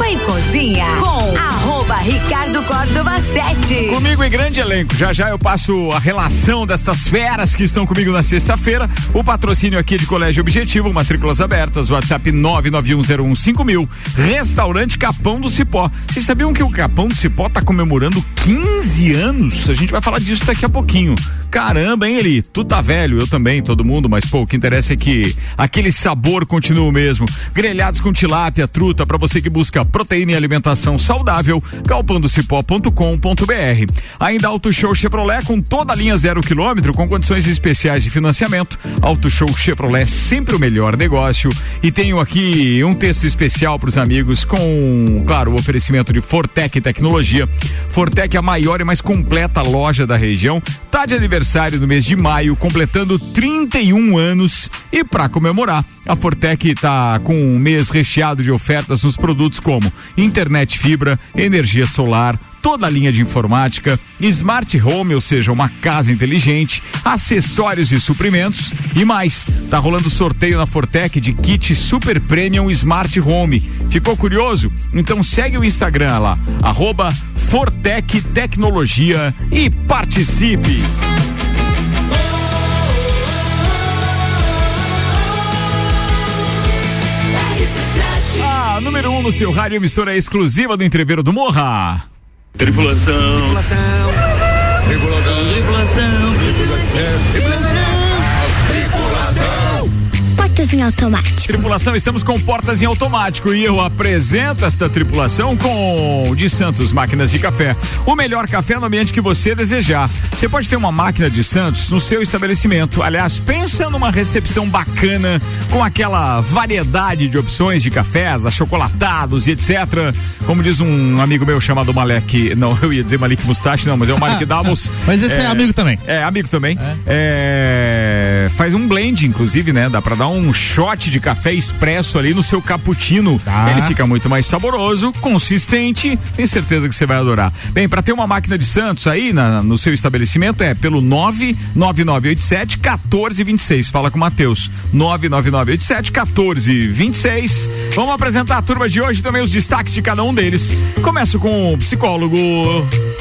Copa e Cozinha com arroba Ricardo Córdova 7. Comigo em grande elenco. Já já eu passo a relação destas feras que estão comigo na sexta-feira. O patrocínio aqui de Colégio Objetivo, matrículas abertas, WhatsApp 991015000. Restaurante Capão do Cipó. Vocês sabiam que o Capão do Cipó está comemorando 15 anos? A gente vai falar disso daqui a pouquinho. Caramba, hein, Eli? Tu tá velho, eu também, todo mundo, mas pô, o que interessa é que aquele sabor continua o mesmo. Grelhados com tilápia, truta, para você que busca proteína e alimentação saudável, galpandocipó.com.br. Ainda Auto Show Chevrolet com toda a linha zero quilômetro, com condições especiais de financiamento. Auto Show Chevrolet, sempre o melhor negócio. E tenho aqui um texto especial para os amigos com, claro, o oferecimento de Fortec Tecnologia. Fortec é a maior e mais completa loja da região. Tá de aniversário no mês de maio, completando 31 anos. E para comemorar, a Fortec está com um mês recheado de ofertas nos produtos como internet fibra, energia solar, toda a linha de informática, smart home, ou seja, uma casa inteligente, acessórios e suprimentos e mais. Tá rolando sorteio na Fortec de kit Super Premium Smart Home. Ficou curioso? Então segue o Instagram lá, arroba Fortec Tecnologia e participe. A número 1 um no seu rádio emissora exclusiva do Entreveiro do Morra. Tripulação. Tripulação. Tripulação. Tripulação. Portas em automático. Tripulação, estamos com portas em automático e eu apresento esta tripulação com de Santos Máquinas de Café. O melhor café no ambiente que você desejar. Você pode ter uma máquina de Santos no seu estabelecimento. Aliás, pensa numa recepção bacana com aquela variedade de opções de cafés, achocolatados e etc. Como diz um amigo meu chamado Malek, não, eu ia dizer Malik Mustache, não, mas é o Malik Davos. Mas esse é, amigo também. É, amigo também. É, faz um blend, inclusive, né? Dá pra dar um shot de café expresso ali no seu cappuccino. Tá. Ele fica muito mais saboroso, consistente. Tenho certeza que você vai adorar. Bem, para ter uma máquina de Santos aí na- no seu estabelecimento é pelo 99987 1426. Fala com o Matheus. 99987 1426. Vamos apresentar a turma de hoje também os destaques de cada um deles. Começo com o psicólogo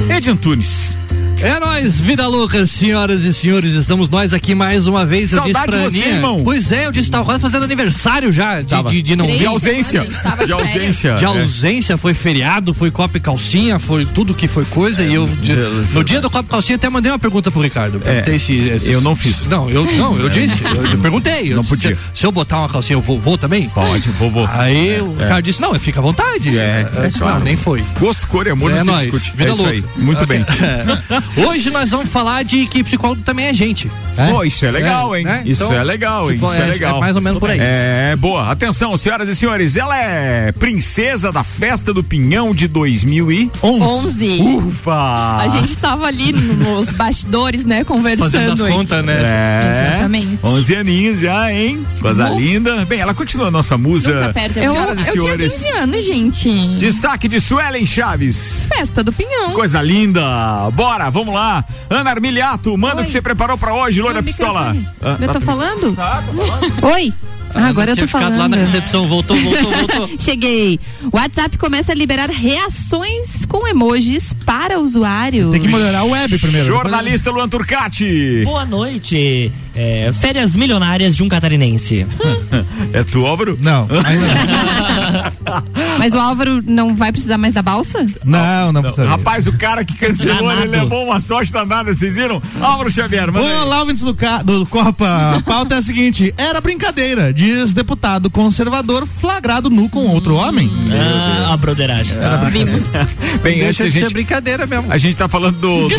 Ed Antunes. É nóis, vida louca, senhoras e senhores, estamos nós aqui mais uma vez. Eu disse Saudade pra de você, Aninha- irmão. Pois é, eu disse que tava quase fazendo aniversário já, de, de, de não De ausência. De ausência. De é. ausência, foi feriado, foi copa e calcinha, foi tudo que foi coisa. e eu, de- no dia do copa e calcinha, até mandei uma pergunta pro Ricardo. Perguntei se, se- É, eu não fiz. Não, eu, não, eu disse. Eu, eu perguntei. eu Não disse, podia. Se, se eu botar uma calcinha, eu vou, vou também? Pode, vou, vou. Aí o Ricardo disse: não, fica à vontade. É, é disse, claro. Não, nem foi. Gosto, cor e amor É não se discute. vida é isso aí. louca. Muito bem. É. Hoje nós vamos falar de que psicólogo também é gente. Pô, isso é legal, hein? né? Isso Então, é legal, hein? tipo, Isso é, é- legal. é mais ou menos por aí. É, boa. Atenção, senhoras e senhores, ela é princesa da festa do Pinhão de 2011. 11. Ufa! A gente estava ali nos bastidores, né, conversando. Fazendo as contas, né? É, Exatamente. 11 aninhos já, hein? Coisa Bom. linda. Bem, ela continua a nossa musa. Nunca perde a Eu, Senhoras e eu tinha senhores, 15 anos, gente. destaque de Suelen Chaves. Festa do Pinhão. Coisa linda. Bora, vamos lá. Ana Armiliato, manda o que você preparou pra hoje, Loura Pistola. Ah, Eu tô tá- falando? Tá, tô falando. Oi? Ah, agora eu tô falando. lá na recepção, voltou, voltou, voltou. Cheguei. O WhatsApp começa a liberar reações com emojis para usuários. Tem que melhorar o web primeiro. Jornalista Luan Turcati. Boa noite. É, férias milionárias de um catarinense. É tu, Álvaro? Não. Mas o Álvaro não vai precisar mais da balsa? Não, não precisa. Rapaz, o cara que cancelou, ele levou uma sorte danada, vocês viram? Álvaro Xavier, aí. Olá, ouvintes do, ca... do Copa. A pauta é a seguinte: era brincadeira, diz deputado conservador flagrado nu com outro homem. Ah, a broderagem. Vimos. Bem, antes Deixa a de ser gente, brincadeira mesmo. a gente tá falando do... do-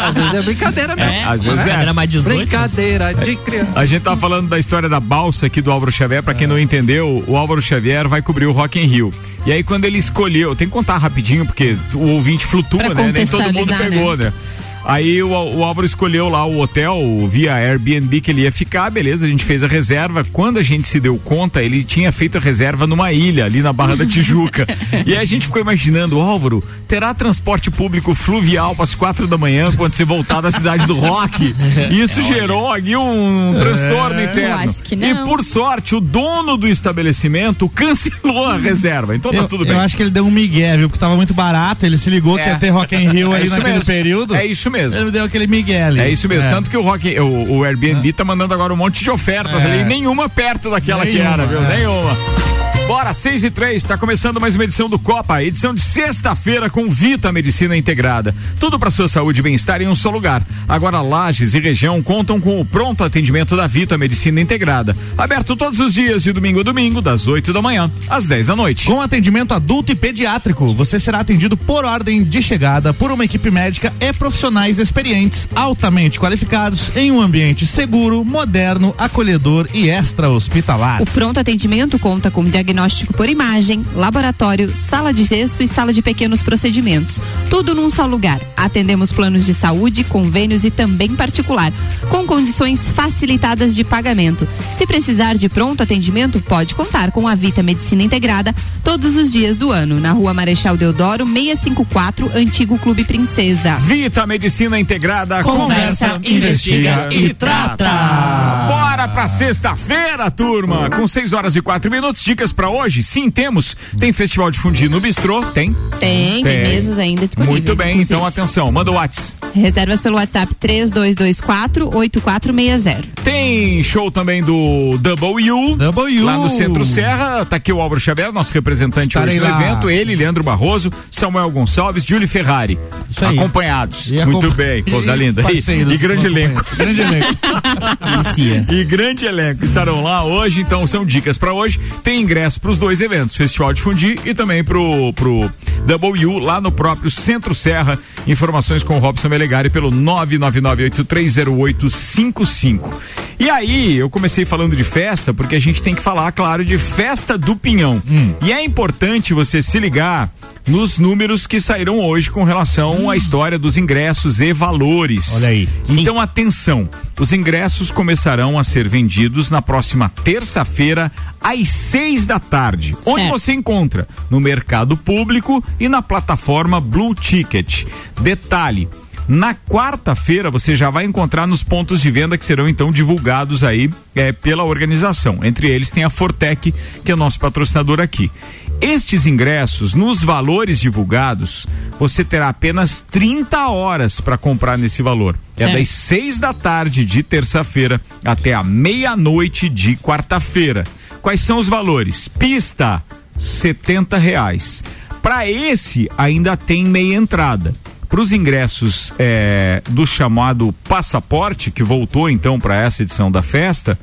Às vezes é brincadeira mesmo. É, Às vezes é. brincadeira mais 18. Brincadeira de criança. A gente tá falando da história da balsa aqui do Álvaro Xavier, pra quem não entendeu, o Álvaro Xavier vai cobrir o Rock in Rio. E aí quando ele escolheu, tem que contar rapidinho porque o ouvinte flutua, Pra né? Nem todo mundo pegou, né? Aí o, o Álvaro escolheu lá o hotel via Airbnb que ele ia ficar, beleza, a gente fez a reserva. Quando a gente se deu conta, ele tinha feito a reserva numa ilha ali na Barra da Tijuca. e aí a gente ficou imaginando, Álvaro, terá transporte público fluvial para as quatro da manhã quando você voltar da cidade do rock? E isso gerou aqui um transtorno interno. acho que não. E por sorte, o dono do estabelecimento cancelou a reserva. Então tá Eu, tudo eu bem. acho que ele deu um migué, viu? Porque tava muito barato. Ele se ligou que É. ia ter Rock in Rio É ali isso naquele mesmo. período. É isso mesmo. Ele deu aquele migué ali. É isso mesmo. É. Tanto que o Rock, o, o Airbnb tá mandando agora um monte de ofertas É. ali, nenhuma perto daquela que Nenhuma, era, viu? é. Nenhuma. Bora, 6 e 3, tá começando mais uma edição do Copa, edição de sexta-feira com Vita Medicina Integrada. Tudo para sua saúde e bem-estar em um só lugar. Agora Lages e região contam com o pronto atendimento da Vita Medicina Integrada. Aberto todos os dias de domingo a domingo, das 8 da manhã às 10 da noite. Com atendimento adulto e pediátrico, você será atendido por ordem de chegada por uma equipe médica e profissionais experientes, altamente qualificados, em um ambiente seguro, moderno, acolhedor e extra-hospitalar. O pronto atendimento conta com diagnóstico por imagem, laboratório, sala de gesso e sala de pequenos procedimentos. Tudo num só lugar. Atendemos planos de saúde, convênios e também particular, com condições facilitadas de pagamento. Se precisar de pronto atendimento, pode contar com a Vita Medicina Integrada todos os dias do ano, na Rua Marechal Deodoro, 654, Antigo Clube Princesa. Vita Medicina Integrada Conversa, investiga e trata. Bora pra sexta-feira, turma! Com 6 horas e 4 minutos, dicas pra hoje? Sim, temos. Tem Festival de Fundi no Bistrô? Tem. Tem, tem, Tem. mesas ainda disponíveis. Muito bem, inclusive. então atenção, manda o WhatsApp. Reservas pelo WhatsApp 3224-8460. Tem show também do Double U. Double U. Lá no Centro Serra, tá aqui o Álvaro Xavier, nosso representante Estarei hoje no lá. evento. Ele, Leandro Barroso, Samuel Gonçalves, Júlio Ferrari. Isso aí. Acompanhados. E Muito bem, coisa e linda. E, e grande elenco. Grande elenco. e grande elenco estarão lá hoje, então são dicas pra hoje. Tem ingresso pros dois eventos, Festival de Fundi e também pro, pro W lá no próprio Centro Serra. Informações com o Robson Melegari pelo 999830855. E aí, eu comecei falando de festa, porque a gente tem que falar, claro, de festa do Pinhão. E é importante você se ligar nos números que saíram hoje com relação à história dos ingressos e valores. Olha aí. Então, atenção: os ingressos começarão a ser vendidos na próxima terça-feira, às seis da tarde. Onde Certo. você encontra? No mercado público e na plataforma Blue Ticket. Detalhe. Na quarta-feira você já vai encontrar nos pontos de venda que serão então divulgados aí eh, pela organização. Entre eles tem a Fortec, que é nosso patrocinador aqui. Estes ingressos, nos valores divulgados, você terá apenas 30 horas para comprar nesse valor. É Certo. das seis da tarde de terça-feira até a meia-noite de quarta-feira. Quais são os valores? Pista, 70 reais. Para esse, ainda tem meia entrada. Para os ingressos eh, do chamado passaporte, que voltou então para essa edição da festa,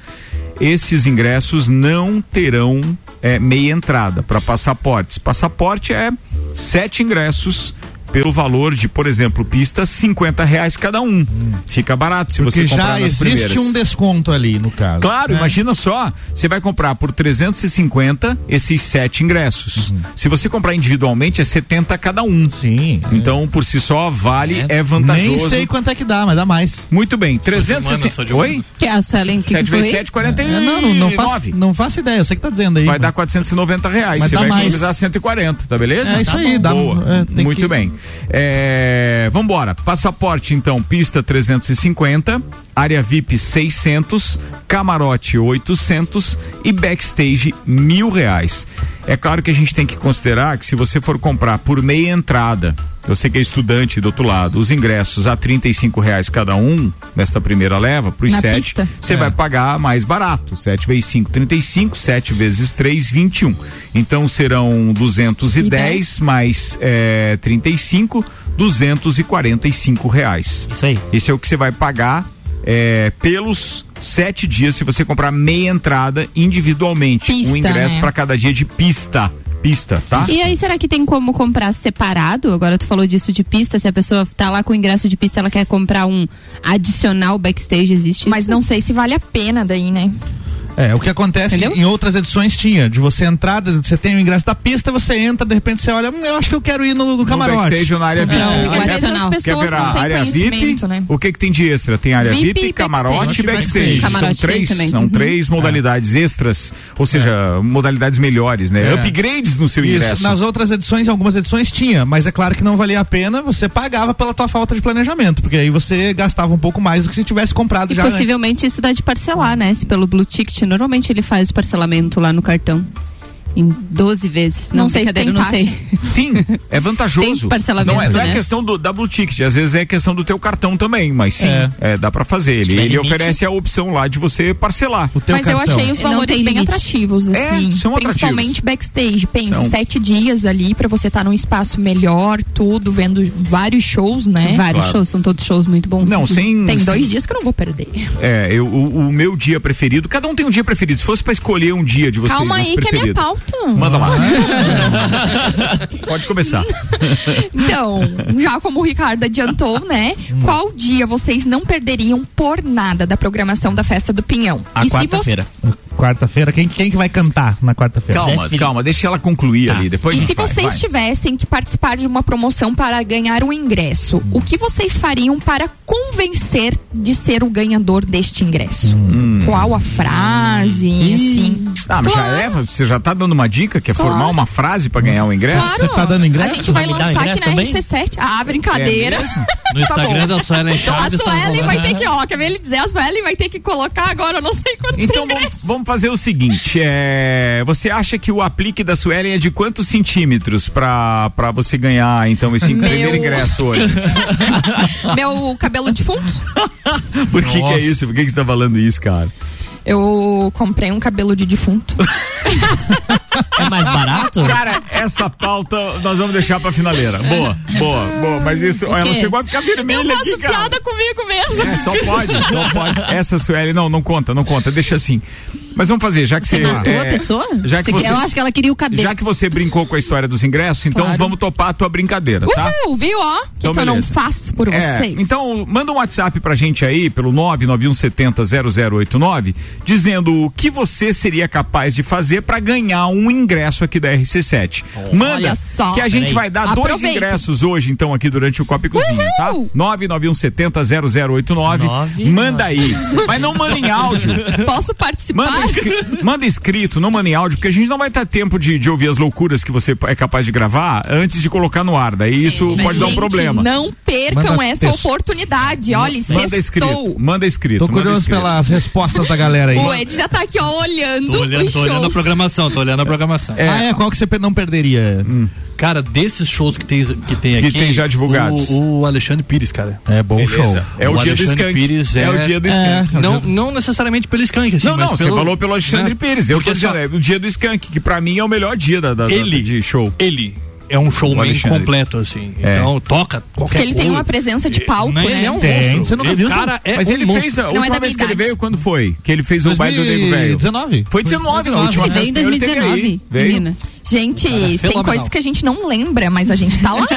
esses ingressos não terão eh, meia entrada para passaportes. Passaporte é sete ingressos pelo valor de, por exemplo, pista 50 reais cada um. Fica barato se Porque você comprar já nas existe primeiras. um desconto ali, no caso. Claro, né? imagina só, você vai comprar por 350 esses sete ingressos. Uhum. Se você comprar individualmente é 70 cada um. Sim. Então, por si só, vale, é, vantajoso. Nem sei quanto é que dá, mas dá mais. Muito bem, de humanas, 360. só de Oi? Que é a Suelen que 7 foi? vezes 7, 49. É, não, não, não, faço, não faço ideia, eu sei que tá dizendo aí. Vai mas- dar 490 reais. Mas você dá vai mais. economizar 140, tá beleza? É isso Tá aí, bom. dá- Boa. é, tem Muito que- bem. É, vambora. Passaporte, então, pista 350, área VIP 600, camarote 800 e backstage mil reais. É claro que a gente tem que considerar que se você for comprar por meia entrada, você que é estudante do outro lado, os ingressos a 35 reais cada um, nesta primeira leva, para os sete, você É. vai pagar mais barato. 7 vezes 5, 35, 7 vezes 3, 21. Então serão 210 E dez? mais é, 35, 245 reais. Isso aí. Esse é o que você vai pagar é, pelos sete dias se você comprar meia entrada individualmente. Pista, um ingresso né? para cada dia de pista. Pista, tá? E aí, será que tem como comprar separado? Agora tu falou disso de pista, se a pessoa tá lá com o ingresso de pista, ela quer comprar um adicional backstage, existe Mas isso? não sei se vale a pena daí, né? É, o que acontece Entendeu? em outras edições tinha, de você entrar, você tem o ingresso da pista, você entra, de repente você olha, hum, eu acho que eu quero ir no, no camarote. backstage ou na área VIP. Não, Quer- o Às vezes as adicional. Quer pessoas ver a não têm área VIP? né? O que que tem de extra? Tem área VIP, VIP camarote e backstage. backstage. Camarote são três, também. são Uhum. três modalidades extras, ou seja, modalidades melhores, né? É. Upgrades no seu Isso, ingresso. nas outras edições, em algumas edições tinha, mas é claro que não valia a pena, você pagava pela tua falta de planejamento, porque aí você gastava um pouco mais do que se tivesse comprado E já. antes. possivelmente isso dá de parcelar, né? Se pelo Blue Ticket, normalmente ele faz parcelamento lá no cartão. Em 12 vezes. Não Não, sei se tem não sei. Sim, é vantajoso. Tem parcelamento, não é, não é né? questão do, da Blue Ticket, às vezes é questão do teu cartão também, mas sim, é. dá pra fazer. Ele, ele oferece a opção lá de você parcelar. O teu Mas eu cartão. achei os valores bem atrativos, É, assim. são principalmente atrativos. backstage. Pensa, São. sete dias ali pra você estar num espaço melhor, tudo, vendo vários shows, né? Vários Claro. shows, são todos shows muito bons. Não, sem. Tem sem- dois dias que eu não vou perder. É, eu, o, o meu dia preferido, cada um tem um dia preferido. Se fosse pra escolher um dia de vocês, Calma aí, que é minha preferido. Pauta. Manda lá. Pode começar. Então, já como o Ricardo adiantou, né? Qual dia vocês não perderiam por nada da programação da festa do Pinhão? A se você quarta-feira. Quem, quem que vai cantar na quarta-feira? Calma, calma, deixa ela concluir Tá. ali. Depois a E se vai, vocês vai. tivessem que participar de uma promoção para ganhar um ingresso, o que vocês fariam para convencer de ser o ganhador deste ingresso? Qual a frase, assim? Ah, mas já Claro. é? Você já tá dando uma dica que é Claro. formar uma frase pra ganhar o ingresso? Claro, Você tá dando ingresso? a gente vai Vai me dar lançar ingresso aqui na também? RC7. Ah, brincadeira. É mesmo? No Instagram da Suelen Então a Chaves. tá Suelen vai ter que, ó, quer ver ele dizer? A Suelen vai ter que colocar agora, eu não sei quantos Então vamos, ingressos. Vamos fazer o seguinte: é, você acha que o aplique da Suelen é de quantos centímetros pra, pra você ganhar então esse Meu- primeiro ingresso hoje? Meu cabelo de fundo? Por que, que é isso? Por que, que você tá falando isso, cara? Eu comprei um cabelo de defunto. É mais barato? Cara, essa pauta nós vamos deixar pra finaleira. Boa, boa, boa. Mas isso, ela chegou a ficar vermelha Eu aqui, faço cara. piada comigo mesmo. É, só pode, só pode. Essa Sueli, não, não conta, não conta, deixa assim. Mas vamos fazer, já que você. Você matou é, a pessoa? Já que você, Eu acho que ela queria o cabelo. já que você brincou com a história dos ingressos, então Claro. vamos topar a tua brincadeira, tá? Uhul, viu, ó? O que, Então, que eu não faço por É, vocês? então, manda um WhatsApp pra gente aí, pelo 991700089, dizendo o que você seria capaz de fazer pra ganhar um ingresso aqui da RC7. Manda, Olha só. que a gente Peraí. vai dar dois Aproveita. ingressos hoje, então, aqui durante o Copa e Cozinha, tá? Uhul. 991700089. Nove, Manda aí. Mas não manda em áudio. Posso participar? Manda, manda escrito, não manda em áudio, porque a gente não vai ter tempo de, de ouvir as loucuras que você é capaz de gravar antes de colocar no ar. Daí isso Mas, pode dar um gente, problema. Não percam Manda essa texto. oportunidade. Olha, Manda escrito, manda escrito. Tô curioso escrito. pelas respostas da galera aí. O Ed já tá aqui, ó, olhando, Tô olhando, tô olhando a programação, tô olhando a programação. Ah, é? Qual que você não perderia? Cara, desses shows que tem, que tem Que aqui. tem já divulgados. O, o Alexandre Pires, cara. É bom Beleza. show. É o, O dia do Alexandre Skank. Pires é... é- o dia do É. Skank. Não, não necessariamente pelo Skank, assim, Não, mas não, pelo, você falou pelo Alexandre né? Pires. Eu tô Porque dizendo, só- é o dia do Skank, que pra mim é o melhor dia da, da- da- Ele- de show. Ele é um showman Alexandre. completo, assim. É. Então toca qualquer Porque ele tem coisa. uma presença de palco, Né? né? Ele é um Tem, monstro. você nunca Ele- viu, cara é Mas um ele monstro. fez, a Não é última da vez que ele veio, quando foi? Que ele fez o baile do Nego Velho. 2019? Foi 19, na 19, última Ele vez. veio em que ele teve 2019, aí. Veio. menina. Gente, tem coisas que a gente não lembra, mas a gente tá lá.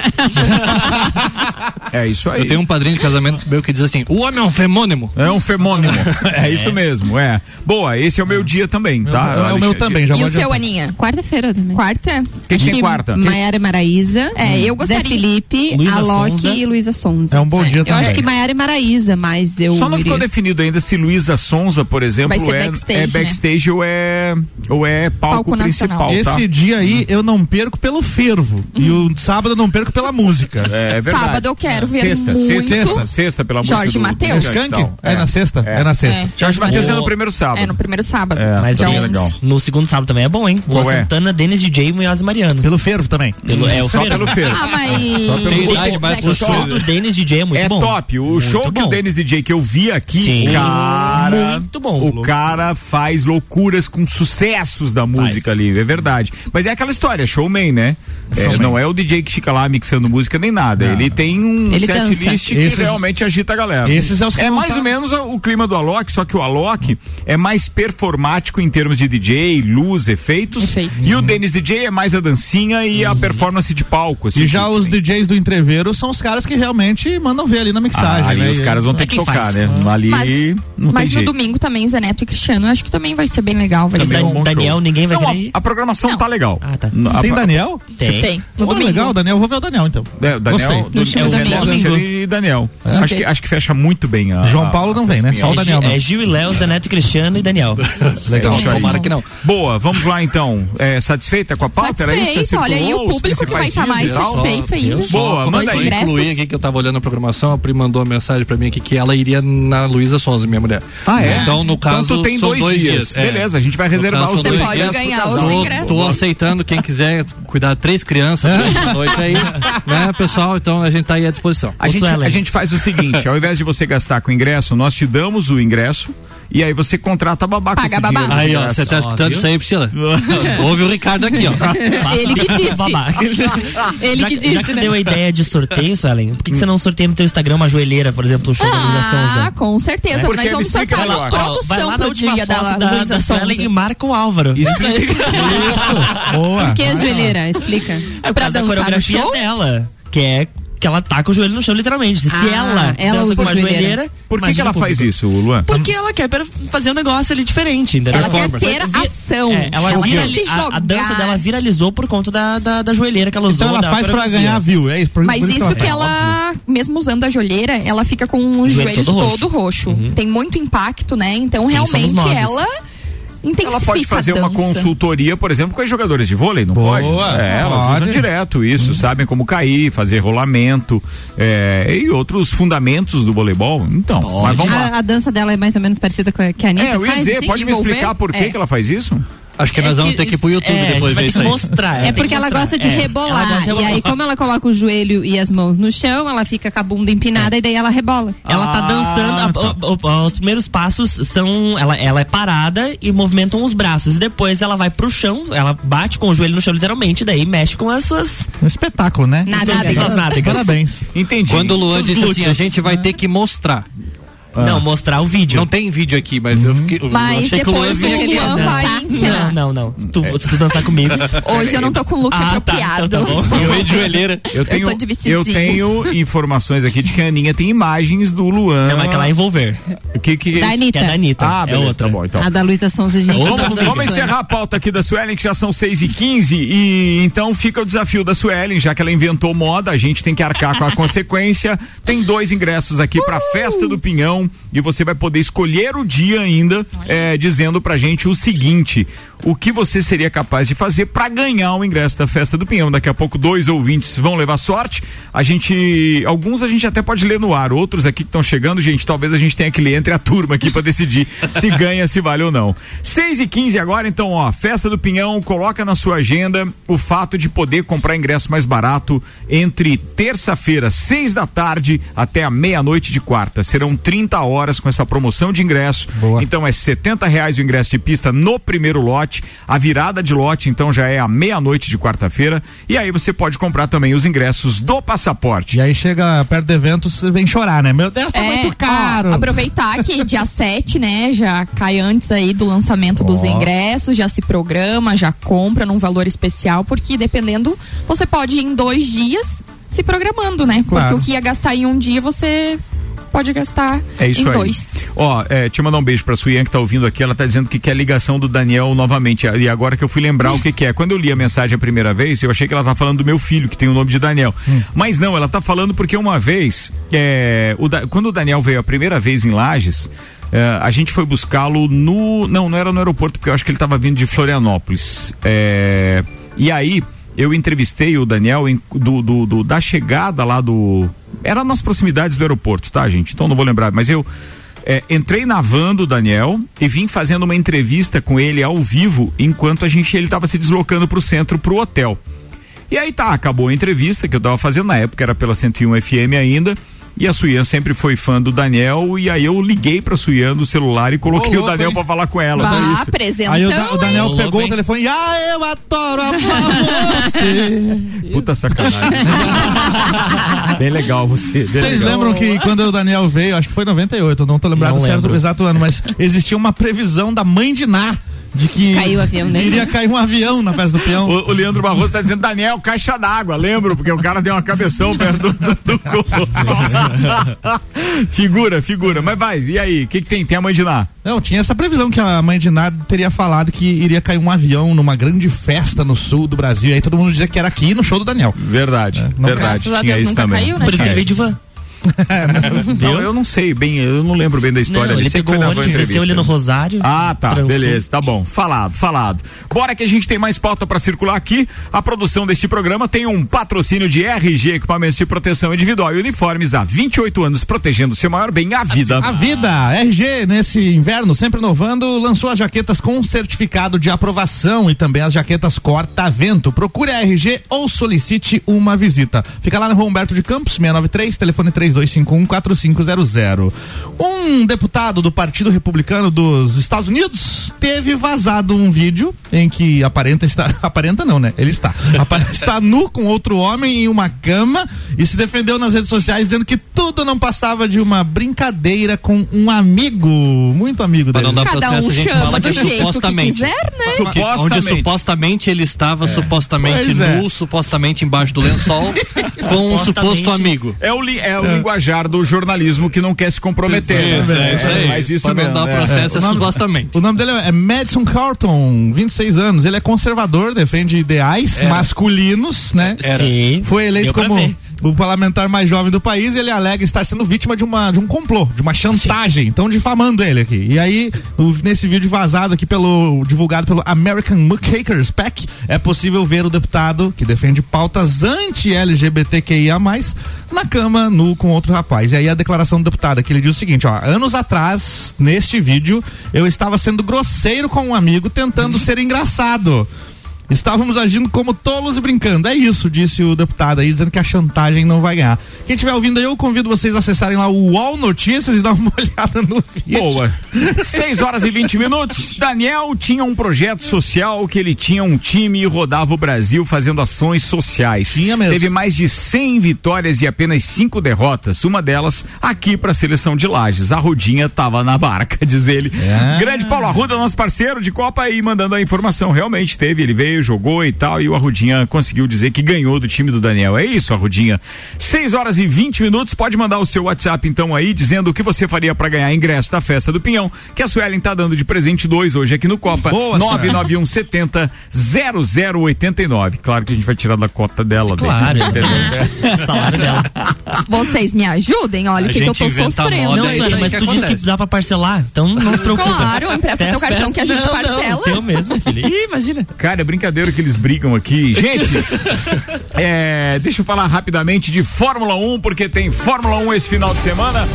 É isso aí. Eu tenho um padrinho de casamento meu que diz assim: o homem é um femônimo. É um femônimo. é isso mesmo, é. Boa, esse é o meu dia também, tá? É o meu também, já e vou o seu. Aninha? Quarta-feira também. Quarta? Quem tem que quarta? Maiara e Maraíza. É, eu gostaria. Zé Felipe, Luísa Alok Sonza. e Luísa Sonza. É um bom dia Eu também. acho que Maiara e Maraíza, mas eu. Só não ficou iria- definido ainda se Luísa Sonza, por exemplo, Vai ser é backstage, é né? backstage ou é ou é palco, Palco principal, nacional. tá? Esse dia aí eu não perco pelo fervo. E o sábado eu não perco pela música. É verdade. Sábado eu quero ver Sexta, muito. sexta, sexta, pela música Jorge do- do Mateus. Skank, então. É, na sexta? É, na sexta. É. Jorge Matheus é no primeiro sábado. É, no primeiro sábado. É, Mas tem- legal. no segundo sábado também é bom, hein? É? Santana, Denis DJ e Munhoz Mariano. Pelo fervo também. Pelo, é o Só Fervo. pelo feiro. Ah, mas. Idade, mas Zé O Só- show do Denis DJ é muito é bom. top. O show que bom. o Dennis DJ que eu vi aqui, cara. Muito bom. O cara faz loucuras com sucessos da música ali, é verdade. Mas Mas é aquela história, showman, né? É, não é o DJ que fica lá mixando música nem nada. Ele tem um Ele set dança. list que Esses- realmente agita a galera. Esses é os que É não mais tá- ou menos o, clima do Alok, só que o Alok é mais performático em termos de DJ, luz, efeitos. Efeitos. E o Dennis DJ é mais a dancinha e a performance de palco. assim, E já que os tem. DJs do entreveiro são os caras que realmente mandam ver ali na mixagem, Ah, ali né? os caras vão ter É que quem tocar, faz. né? Ali Mas, não mas tem no jeito. domingo também, Zé Neto e Cristiano, eu acho que também vai ser bem legal. Vai Também ser um bom. Daniel, show. ninguém vai Não, a, a programação Não. tá legal. Ah, tá. Tem a- Daniel? Tem. Tem, no Pô, domingo. legal, Daniel, vou ver o Daniel então. É, o Daniel, Gostei. do, é o da Zé Mix. Neto e Daniel. É. Acho, que, acho que fecha muito bem a. João Paulo não a vem, né? Só o. É, Daniel é Gil e Léo, Zaneto, Cristiano e Daniel. Legal, Então, tomara que não. Boa, vamos lá então. É, satisfeita com a pauta? Era isso? Olha aí o público que vai estar principais mais dias e satisfeito aí. Boa, manda eu aí. incluí aqui que eu tava olhando a programação, a Pri mandou uma mensagem pra mim aqui que ela iria na Luísa Sonza, minha mulher. Ah, é? Então, no caso, Então tu tem dois dias. É. Beleza, a gente vai reservar caso, os dois Você pode dias ganhar os ingressos. tô aceitando quem quiser cuidar de três crianças durante a noite aí, né, pessoal? Então a gente tá aí à disposição. A gente, a gente faz o seguinte, ao invés de você gastar com ingresso, nós te damos o ingresso e aí você contrata a babá com Paga esse a babá. dinheiro Aí, ó, você tá escutando viu? isso aí, Priscila? Ouve o Ricardo aqui, ó. Ele que disse. Babaca. Ele já, que disse, já que né? deu a ideia de sorteio, Suelen, por que, que você não sorteia no teu Instagram uma joelheira, por exemplo, o show da Luísa Ah, Sonza? com certeza. Porque Nós vamos sortear a Ó, produção vai lá na pro última dia foto da da, Luísa Sonza. e marca o Álvaro. Boa. Por que a joelheira? Explica. É por Pra causa da dançar no coreografia show? dela, que é que ela tá com o joelho no chão, literalmente. Se Ah, ela, ela dança usa com uma joelheira. joelheira... Por que, que ela faz isso, Luan? Porque ela quer fazer um negócio ali diferente, entendeu? Ela quer Performance. ter ação. É, ela Ela vira- quer a, a dança dela viralizou por conta da, da, da joelheira que ela usou. Então ela faz pra ganhar view, é isso. por- Mas por isso que ela, mesmo usando a joelheira, ela fica com os Joelho joelhos todo roxo. todo roxo. Tem muito impacto, né? Então, Quem realmente, nós? ela intensifica Ela pode fazer a uma consultoria, por exemplo, com as jogadoras de vôlei, não Boa, pode? É, elas pode. usam direto isso, sabem como cair, fazer rolamento é, e outros fundamentos do voleibol. Então, mas vamos lá. A, a dança dela é mais ou menos parecida com a que a Anitta É, eu ia faz? dizer, assim, pode de me explicar por que, É. que ela faz isso? Acho que nós vamos ter que ir pro YouTube é, depois a ver gente isso vai aí. ter que mostrar. É porque que ela gosta de É, ela rebolar. gosta de E aí, rebolar. como ela coloca o joelho e as mãos no chão, ela fica com a bunda empinada e daí ela rebola. Ela tá Ah, dançando, a- tá. o- o- os primeiros passos são, ela, ela é parada e movimentam os braços, e depois ela vai pro chão, ela bate com o joelho no chão literalmente, daí mexe com as suas, Um espetáculo, né? Nada suas, a ver. suas nádegas. Parabéns. Entendi. Quando o Luan disse assim, a glúteos. gente vai ter que mostrar. Não, mostrar o vídeo. Não tem vídeo aqui, mas eu fiquei. eu Mas achei que o Luan depois vinha o Luan Não. vai ensinar. Não, não, não. Tu, Se tu dançar comigo. Hoje eu não tô com o look Ah, tá, apropriado. então tá bom. Eu ia de joelheira. Eu tenho, tô de vestidinho. eu tenho informações aqui de que a Aninha tem imagens do Luan. Não, é que ela envolver. Que, que, Da Anitta. Que é da Anitta. Ah, é beleza, outra. tá bom, então. A da Luísa Sonza, gente. Tá Vamos, vamos encerrar a pauta aqui da Suelen, que já são 6 e 15 e então fica o desafio da Suelen, já que ela inventou moda, a gente tem que arcar com a consequência. Tem dois ingressos aqui pra festa do Pinhão e você vai poder escolher o dia ainda, é, dizendo pra gente o seguinte: o que você seria capaz de fazer pra ganhar o ingresso da festa do Pinhão. Daqui a pouco dois ouvintes vão levar sorte. A gente, alguns a gente até pode ler no ar, outros aqui que estão chegando, gente, talvez a gente tenha que ler entre a turma aqui pra decidir se ganha, se vale ou não. 6 e 15 agora, então, ó, festa do Pinhão, coloca na sua agenda o fato de poder comprar ingresso mais barato entre terça-feira, 6 da tarde, até a meia-noite de quarta. Serão 30 horas com essa promoção de ingresso. Boa. Então é 70 reais o ingresso de pista no primeiro lote. A virada de lote, então, já é a meia-noite de quarta-feira. E aí você pode comprar também os ingressos do passaporte. E aí chega perto do evento, você vem chorar, né? Meu Deus, tá muito caro. É, ó, aproveitar que dia 7, né, já cai antes aí do lançamento dos Ó. ingressos, já se programa, já compra num valor especial, porque dependendo, você pode ir em dois dias se programando, né? Claro. Porque o que ia gastar em um dia, você pode gastar É isso em aí. dois. Ó, é, te mandar um beijo pra Suian que tá ouvindo aqui. Ela tá dizendo que quer a ligação do Daniel novamente. E agora que eu fui lembrar o que, que é. Quando eu li a mensagem a primeira vez, eu achei que ela tá falando do meu filho, que tem o nome de Daniel. Mas não, ela tá falando porque uma vez, é, o Da- quando o Daniel veio a primeira vez em Lages, é, a gente foi buscá-lo no. Não, não era no aeroporto, porque eu acho que ele tava vindo de Florianópolis. É, e aí. Eu entrevistei o Daniel em- do, do- do- da chegada lá do. Era nas proximidades do aeroporto, tá, gente? Então não vou lembrar, mas eu é, entrei na van do Daniel e vim fazendo uma entrevista com ele ao vivo enquanto a gente ele estava se deslocando para o centro, para o hotel. E aí tá, acabou a entrevista que eu tava fazendo na época, era pela 101 FM ainda. E a Suyan sempre foi fã do Daniel e aí eu liguei pra Suyan no celular e coloquei Ô, o Daniel hein? pra falar com ela. Bah, apresentando. Aí o, Da- o Daniel hein? pegou Ô, o telefone e ah, eu adoro amar você. Puta sacanagem. Bem legal você. bem Vocês legal. lembram que quando o Daniel veio, acho que foi em 98, eu não tô lembrado Não certo lembro. o exato ano, mas existia uma previsão da mãe de Ná de que Caiu o avião dele. iria cair um avião na festa do peão. O, o Leandro Barroso tá dizendo, Daniel, caixa d'água, lembro, porque o cara deu uma cabeção perto do, do, do corpo. figura, figura. Mas vai, e aí? O que, que tem? Tem a mãe de Ná? Não, tinha essa previsão que a mãe de Ná teria falado que iria cair um avião numa grande festa no sul do Brasil. E aí todo mundo dizia que era aqui no show do Daniel. Verdade, não- verdade. Tinha Deus isso também. caiu, né? Por isso que ele É. veio de van. Não, eu não sei bem, eu não lembro bem da história. Não, ele pegou o ônibus, desceu ali no Rosário. Ah, tá, transou. beleza, tá bom. Falado, falado. Bora que a gente tem mais pauta pra circular aqui. A produção deste programa tem um patrocínio de RG, equipamentos de proteção individual e uniformes há 28 anos, protegendo seu maior bem, a vida. A vida, RG, nesse inverno, sempre inovando, lançou as jaquetas com certificado de aprovação e também as jaquetas corta-vento. Procure a RG ou solicite uma visita. Fica lá Rua Humberto de Campos, 693, telefone 3251-4500. Um deputado do Partido Republicano dos Estados Unidos teve vazado um vídeo em que aparenta estar. Aparenta não, né? Ele está. Está nu com outro homem em uma cama e se defendeu nas redes sociais dizendo que tudo não passava de uma brincadeira com um amigo, muito amigo Pra dele. não dar Cada processo, um a gente fala que é jeito que supostamente. quiser, né? Porque Onde Supostamente. supostamente ele estava supostamente Pois é. nu, supostamente embaixo do lençol, com um Supostamente. suposto amigo. É o, li- é o linguajar do jornalismo que não quer se comprometer. Isso, né? é isso aí. Mas isso pra mesmo. não dar é. processo é, O nome- supostamente. O nome dele é Madison Carlton, 26 anos. Ele é conservador, defende ideais masculinos, né? Sim. Foi eleito Deu pra como ver. O parlamentar mais jovem do país ele alega estar sendo vítima de, uma, de um complô, de uma chantagem. Estão difamando ele aqui. E aí, no- nesse vídeo vazado aqui pelo divulgado pelo American Muckakers PAC, é possível ver o deputado que defende pautas anti-LGBTQIA+, na cama, nu com outro rapaz. E aí a declaração do deputado aqui, ele diz o seguinte, ó, anos atrás, neste vídeo, eu estava sendo grosseiro com um amigo tentando ser engraçado. Estávamos agindo como tolos e brincando. É isso, disse o deputado aí, dizendo que a chantagem não vai ganhar. Quem estiver ouvindo aí, eu convido vocês a acessarem lá o UOL Notícias e dar uma olhada no vídeo. Boa. 6 horas e 20 minutos. Daniel tinha um projeto social que ele tinha um time e rodava o Brasil fazendo ações sociais. Tinha mesmo. Teve mais de 100 vitórias e apenas cinco derrotas. Uma delas aqui para a seleção de Lages. A Rudinha tava na barca, diz ele. É. Grande Paulo Arruda, nosso parceiro de Copa aí, mandando a informação. Realmente teve, ele veio, jogou e tal. E o Arrudinha conseguiu dizer que ganhou do time do Daniel. É isso, Arrudinha. 6 horas e 20 minutos. Pode mandar o seu WhatsApp então aí, dizendo o que você faria para ganhar ingresso da festa do Pinhão, que a Suelen tá dando de presente dois hoje aqui no Copa. Boa, 99170 0089. Claro que a gente vai tirar da cota dela. daí. Claro. O salário dela. Vocês me ajudem, olha o que, que eu tô sofrendo. Não, isso mas que tu disse que dá pra parcelar, então não se preocupa. Claro, empresta teu cartão festa- que a gente não, parcela. Não, teu mesmo, filho. Ih, imagina. Cara, é brincadeira que eles brigam aqui. Gente, é, deixa eu falar rapidamente de Fórmula 1, porque tem Fórmula 1 esse final de semana.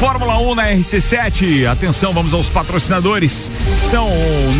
Fórmula 1 na RC7. Atenção, vamos aos patrocinadores. São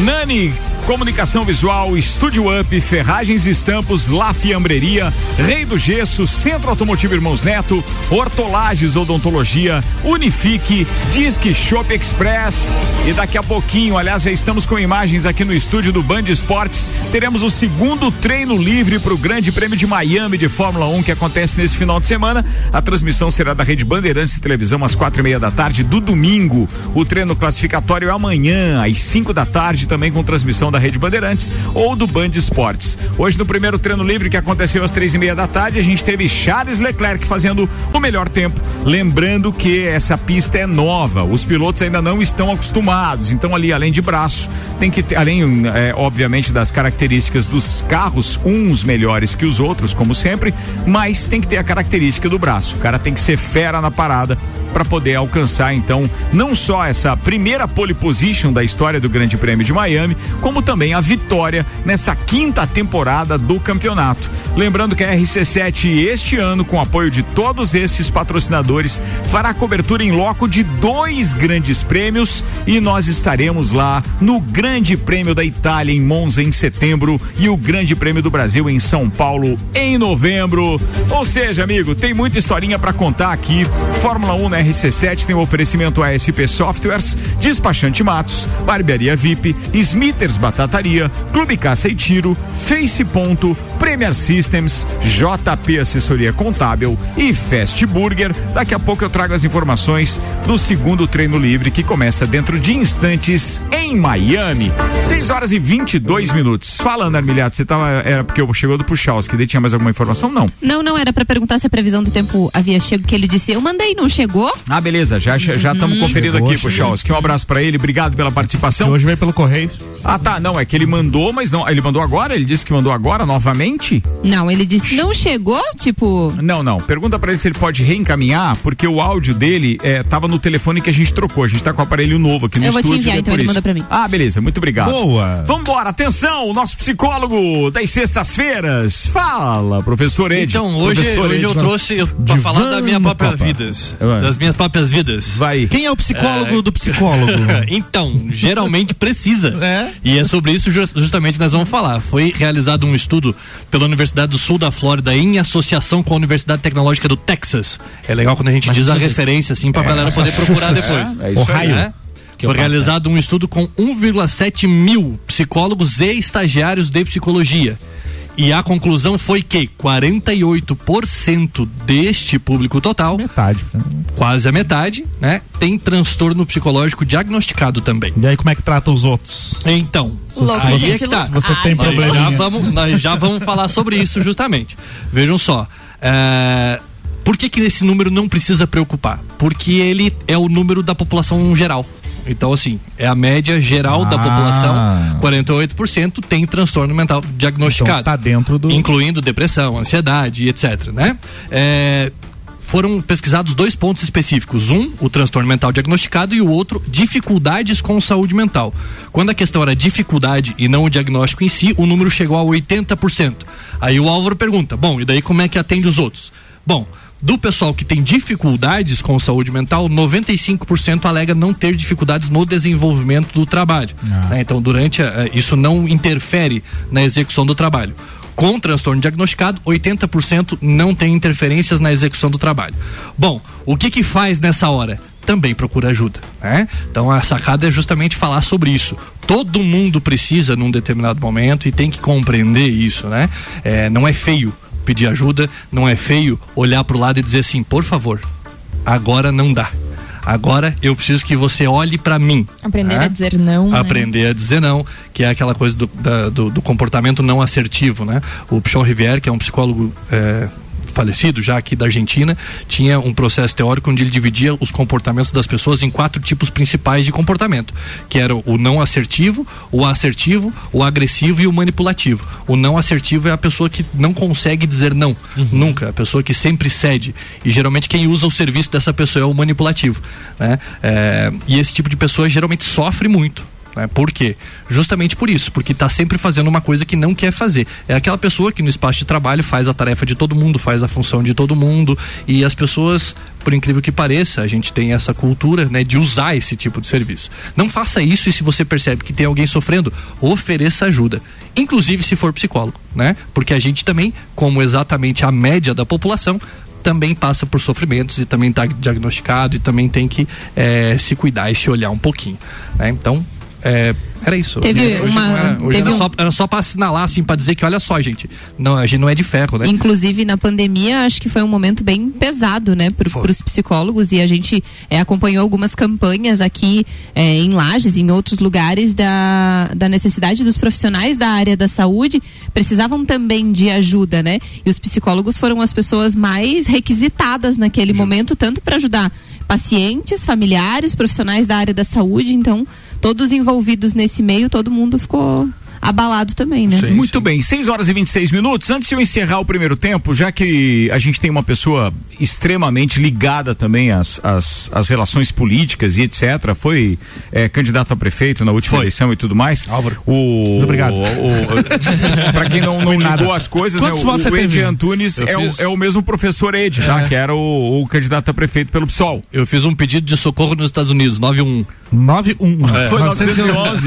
Nani Comunicação Visual, Estúdio Up, Ferragens e Estampos, La Fiambreria, Rei do Gesso, Centro Automotivo Irmãos Neto, Hortolages Odontologia, Unifique, Disque Shop Express e daqui a pouquinho, aliás, já estamos com imagens aqui no estúdio do Band Esportes, teremos o segundo treino livre para o Grande Prêmio de Miami de Fórmula 1 que acontece nesse final de semana. A transmissão será da Rede Bandeirantes de Televisão às quatro e meia da tarde do domingo. O treino classificatório é amanhã às 5 da tarde, também com transmissão da Rede Bandeirantes ou do Band Esportes. Hoje no primeiro treino livre que aconteceu às três e meia da tarde, a gente teve Charles Leclerc fazendo o melhor tempo. Lembrando que essa pista é nova, os pilotos ainda não estão acostumados. Então ali, além de braço, tem que ter, além, é, obviamente, das características dos carros, uns melhores que os outros, como sempre, mas tem que ter a característica do braço. O cara tem que ser fera na parada para poder alcançar então não só essa primeira pole position da história do Grande Prêmio de Miami, como também a vitória nessa quinta temporada do campeonato. Lembrando que a RC7 este ano, com apoio de todos esses patrocinadores, fará cobertura em loco de dois grandes prêmios e nós estaremos lá no Grande Prêmio da Itália em Monza em setembro e o Grande Prêmio do Brasil em São Paulo em novembro. Ou seja, amigo, tem muita historinha para contar aqui. Fórmula 1 na RC7 tem um oferecimento ASP Softwares, Despachante Matos, Barbearia VIP, Smithers Batataria, Clube Caça e Tiro, Face Ponto, Premier Systems, JP Assessoria Contábil e Fast Burger. Daqui a pouco eu trago as informações do segundo treino livre que começa dentro de instantes em Miami. 6 horas e 22 minutos. Falando, Armilhato, você tava. Era porque eu chegou do Puchalski, daí tinha mais alguma informação? Não. Não, não, era para perguntar se a previsão do tempo havia chego, que ele disse, eu mandei, não chegou? Ah, beleza, já já estamos uhum. conferindo chegou, aqui, Puchalski. Um abraço para ele, obrigado pela participação. hoje veio pelo correio. Ah, tá, não, é que ele mandou, mas não, ele mandou agora? Ele disse que mandou agora novamente? Não, ele disse não chegou, tipo. Não, não. Pergunta para ele se ele pode reencaminhar, porque o áudio dele é, tava no telefone que a gente trocou. A gente tá com o aparelho novo aqui no Eu estúdio. Eu vou te enviar, então ele manda pra mim. Ah, beleza, muito obrigado. Boa. Vambora, atenção, o nosso psicólogo das sextas-feiras. Fala, professor Ed. Então, hoje, professor hoje Ed, eu trouxe pra falar da minha própria vida. Das minhas próprias vidas. Vai. Quem é o psicólogo é... do psicólogo? então, geralmente precisa. É? E é sobre isso justamente nós vamos falar. Foi realizado um estudo pela Universidade do Sul da Flórida em associação com a Universidade Tecnológica do Texas. É legal quando a gente Mas diz a referência assim pra é, galera poder procurar depois. É, é isso Ohio. É? Foi realizado um estudo com 1,7 mil psicólogos e estagiários de psicologia. E a conclusão foi que 48% deste público total, metade, quase a metade, né, tem transtorno psicológico diagnosticado também. E aí como é que trata os outros? Então, Louco, aí é que tá. Você tem problema. Já vamos, nós já vamos falar sobre isso justamente. Vejam só, é, por que que esse número não precisa preocupar? Porque ele é o número da população geral. Então, assim, é a média geral ah. da população. 48% tem transtorno mental diagnosticado. Então tá dentro do. Incluindo depressão, ansiedade, etc. Né? É, foram pesquisados dois pontos específicos. Um, o transtorno mental diagnosticado, e o outro, dificuldades com saúde mental. Quando a questão era dificuldade e não o diagnóstico em si, o número chegou a 80%. Aí o Álvaro pergunta: bom, e daí como é que atende os outros? Bom, do pessoal que tem dificuldades com saúde mental, 95% alega não ter dificuldades no desenvolvimento do trabalho. Ah. Né? Então, durante a, isso não interfere na execução do trabalho. Com transtorno diagnosticado, 80% não tem interferências na execução do trabalho. Bom, o que que faz nessa hora? Também procura ajuda, né? Então a sacada é justamente falar sobre isso. Todo mundo precisa num determinado momento e tem que compreender isso, né? É, não é feio pedir ajuda, não é feio olhar para o lado e dizer assim, por favor, agora não dá. Agora eu preciso que você olhe para mim. Aprender né? a dizer não. Né? Aprender a dizer não, que é aquela coisa do, da, do, do, comportamento não assertivo, né? O Pichon Rivière, que é um psicólogo é, falecido já aqui da Argentina, tinha um processo teórico onde ele dividia os comportamentos das pessoas em quatro tipos principais de comportamento, que era o não assertivo, o assertivo, o agressivo e o manipulativo. O não assertivo é a pessoa que não consegue dizer não, uhum. nunca, a pessoa que sempre cede. E geralmente quem usa o serviço dessa pessoa é o manipulativo. Né? É, e esse tipo de pessoa geralmente sofre muito né? Por quê? Justamente por isso, porque está sempre fazendo uma coisa que não quer fazer. É aquela pessoa que no espaço de trabalho faz a tarefa de todo mundo, faz a função de todo mundo e as pessoas, por incrível que pareça, a gente tem essa cultura né, de usar esse tipo de serviço. Não faça isso e se você percebe que tem alguém sofrendo, ofereça ajuda. Inclusive se for psicólogo, né? Porque a gente também, como exatamente a média da população, também passa por sofrimentos e também está diagnosticado e também tem que é, se cuidar e se olhar um pouquinho. Né? Então, é, era isso. Teve hoje, uma. Era, teve era, só, era só pra assinalar, assim, pra dizer que olha só, gente. Não, a gente não é de ferro, né? Inclusive, na pandemia, acho que foi um momento bem pesado, né, pro, pros psicólogos. E a gente é, acompanhou algumas campanhas aqui é, em Lages, em outros lugares, da, da necessidade dos profissionais da área da saúde precisavam também de ajuda, né? E os psicólogos foram as pessoas mais requisitadas naquele Justo. momento, tanto para ajudar pacientes, familiares, profissionais da área da saúde. Então, todos envolvidos nesse meio, todo mundo ficou abalado também, né? Sim. Muito bem, 6 horas e 26 minutos. Antes de eu encerrar o primeiro tempo, já que a gente tem uma pessoa extremamente ligada também às, às, às relações políticas e etc., foi é, candidato a prefeito na última eleição e tudo mais. Álvaro. O, Muito obrigado. O, o, pra quem não, não ligou as coisas, né, o, o você Ed? Antunes é o, é o mesmo professor Ed, tá? Que era o, o candidato a prefeito pelo PSOL. Eu fiz um pedido de socorro nos Estados Unidos, 91. 91. Foi 911. 911.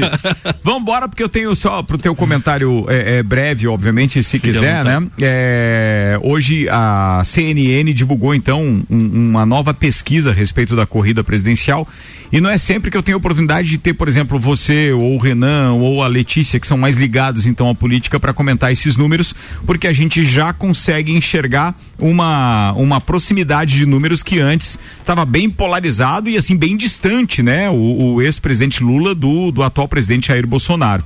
Vamos embora, porque eu tenho só pro teu comentário é, é, breve, obviamente, se Fique quiser, né? É, hoje a CNN divulgou então um- uma nova pesquisa a respeito da corrida presidencial. E não é sempre que eu tenho a oportunidade de ter, por exemplo, você ou o Renan ou a Letícia, que são mais ligados então à política, para comentar esses números, porque a gente já consegue enxergar uma, uma proximidade de números que antes estava bem polarizado e assim bem distante, né? O, o ex-presidente Lula do, do atual presidente Jair Bolsonaro.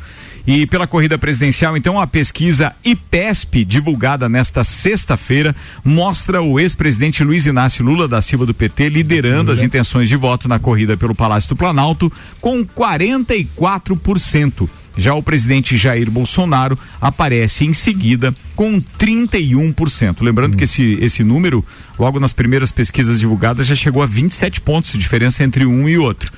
E pela corrida presidencial, então, a pesquisa IPESP, divulgada nesta sexta-feira, mostra o ex-presidente Luiz Inácio Lula da Silva do PT liderando as intenções de voto na corrida pelo Palácio do Planalto com 44%. Já o presidente Jair Bolsonaro aparece em seguida com 31%. Lembrando que esse, esse número, logo nas primeiras pesquisas divulgadas, já chegou a 27 pontos de diferença entre um e outro.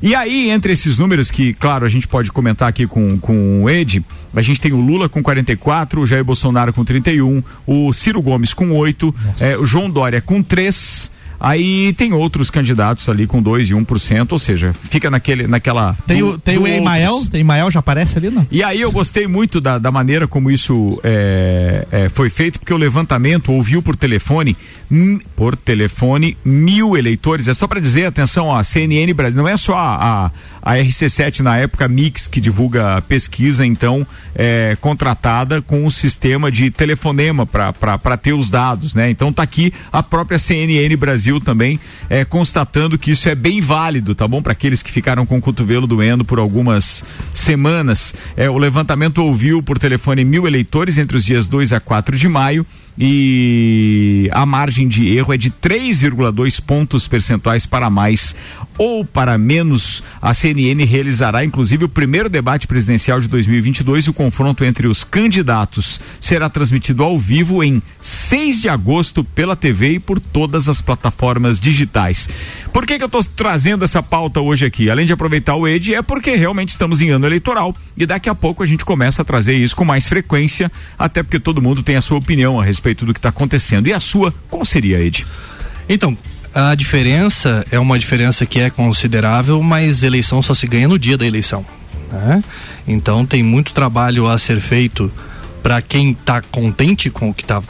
E aí, entre esses números, que, claro, a gente pode comentar aqui com, com o Ed, a gente tem o Lula com 44, o Jair Bolsonaro com 31, o Ciro Gomes com 8, eh, o João Dória com 3. Aí tem outros candidatos ali com 2 e 1%, ou seja, fica naquele, naquela. Tem o, do- tem do o Emael? Tem Emael, já aparece ali, não? E aí eu gostei muito da, da maneira como isso é, é, foi feito, porque o levantamento ouviu por telefone, por telefone, mil eleitores. É só para dizer, atenção, ó, a CNN Brasil, não é só a, a, a RC7 na época Mix que divulga pesquisa, então, é, contratada com o sistema de telefonema para ter os dados, né? Então tá aqui a própria CNN Brasil também é, constatando que isso é bem válido, tá bom? Para aqueles que ficaram com o cotovelo doendo por algumas semanas. É, o levantamento ouviu por telefone mil eleitores entre os dias 2 a 4 de maio e a margem de erro é de 3,2 pontos percentuais para mais ou para menos. A CNN realizará inclusive o primeiro debate presidencial de 2022 e o confronto entre os candidatos será transmitido ao vivo em 6 de agosto pela TV e por todas as plataformas digitais. Por que, que eu estou trazendo essa pauta hoje aqui? Além de aproveitar o ED, é porque realmente estamos em ano eleitoral e daqui a pouco a gente começa a trazer isso com mais frequência, até porque todo mundo tem a sua opinião a respeito do que está acontecendo. E a sua, qual seria, Ed? Então, a diferença é uma diferença que é considerável, mas eleição só se ganha no dia da eleição. né? Então tem muito trabalho a ser feito para quem está contente com o que está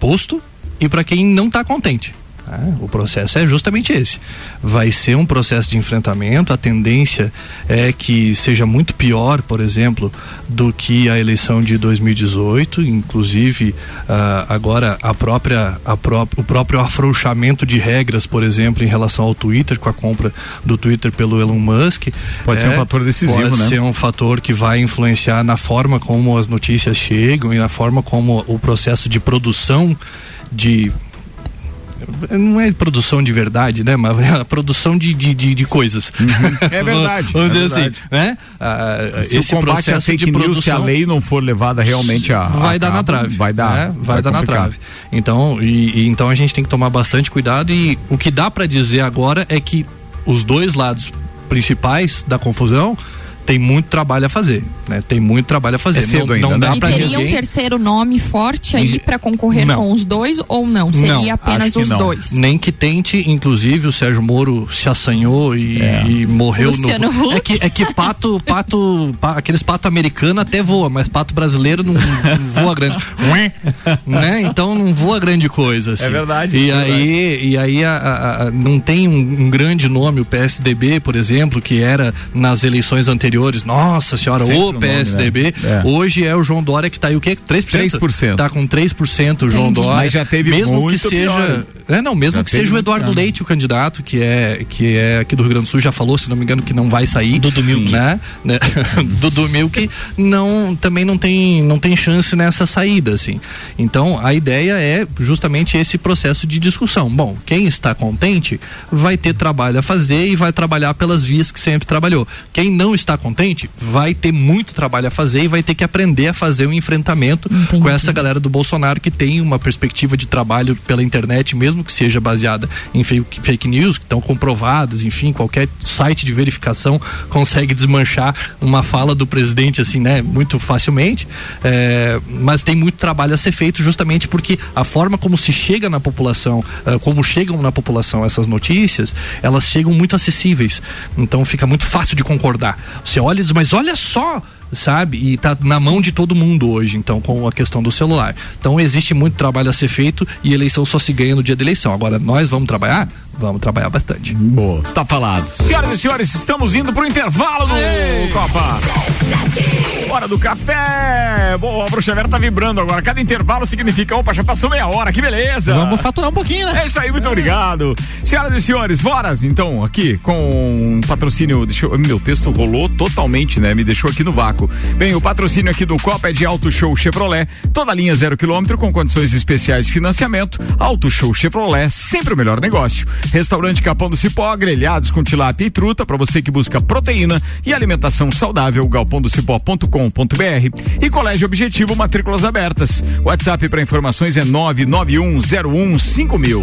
posto e para quem não está contente. Né? O processo é justamente esse. Vai ser um processo de enfrentamento. A tendência é que seja muito pior, por exemplo, do que a eleição de 2018. Inclusive, ah, agora a própria, a pró o próprio afrouxamento de regras, por exemplo, em relação ao Twitter, com a compra do Twitter pelo Elon Musk. Pode ser um fator decisivo, pode né? ser um fator que vai influenciar na forma como as notícias chegam e na forma como o processo de produção de não é produção de verdade, né? Mas é a produção de, de, de, de coisas. É verdade, Vamos é dizer verdade. assim, né? Ah, Se o combate à fake news, se a lei não for levada realmente a. vai a dar na cabo, trave. Vai dar. né? vai, dar na trave. Então, e, e então a gente tem que tomar bastante cuidado e o que dá para dizer agora é que os dois lados principais da confusão tem muito trabalho a fazer, né? Tem muito trabalho a fazer. É cedo não, ainda, não né? dá E para teria um terceiro nome forte aí para concorrer Não. com os dois ou não? Seria Não, apenas os não. dois. Nem que tente, inclusive o Sérgio Moro se assanhou e, e morreu Luciano no. Huck. É que, é que pato, pato, pa- aqueles pato americano até voa, mas pato brasileiro não, não voa grande. né? Então não voa grande coisa. Assim. É verdade, E é verdade. aí, e aí a- a- a- não tem um, um grande nome, o PSDB, por exemplo, que era nas eleições anteriores. Nossa senhora, Sempre o nome, PSDB. né? É. Hoje é o João Dória que tá aí o quê? 3%? 3%. Tá com 3% o João Entendi. Dória. Mas já teve Mesmo muito que seja pior. É, não, mesmo Já que seja o Eduardo tempo. Leite, o candidato, que é, que é aqui do Rio Grande do Sul, já falou, se não me engano, que não vai sair. Dudu Milk. Né? né? Dudu Milk não, também não tem, não tem chance nessa saída, assim. Então, a ideia é justamente esse processo de discussão. Bom, quem está contente vai ter trabalho a fazer e vai trabalhar pelas vias que sempre trabalhou. Quem não está contente vai ter muito trabalho a fazer e vai ter que aprender a fazer um enfrentamento Entendi. com essa galera do Bolsonaro que tem uma perspectiva de trabalho pela internet, mesmo que seja baseada em fake, news, que estão comprovadas, enfim, qualquer site de verificação consegue desmanchar uma fala do presidente assim, né, muito facilmente. É, mas tem muito trabalho a ser feito justamente porque a forma como se chega na população, eh, como chegam na população essas notícias, elas chegam muito acessíveis. Então fica muito fácil de concordar. Você olha mas olha só, sabe? E tá na mão de todo mundo hoje, então, com a questão do celular. Então existe muito trabalho a ser feito e eleição só se ganha no dia da eleição. Agora, nós vamos trabalhar? Vamos trabalhar bastante. Boa, tá falado. Senhoras e senhores, estamos indo pro intervalo do Copa. Hora do café. Boa, a bruxa Vera tá vibrando agora. Cada intervalo significa, opa, já passou meia hora, que beleza. Vamos faturar um pouquinho, né? É isso aí, muito obrigado. Senhoras e senhores, voras, então, aqui com patrocínio. Deixa eu, meu texto rolou totalmente, né? Me deixou aqui no vácuo. Bem, o patrocínio aqui do Copa é de Auto Show Chevrolet. Toda linha zero quilômetro com condições especiais de financiamento. Auto Show Chevrolet, sempre o melhor negócio. Restaurante Capão do Cipó, grelhados com tilápia e truta para você que busca proteína e alimentação saudável. galpondocipó.com.br e Colégio Objetivo, matrículas abertas. WhatsApp para informações é 991015000.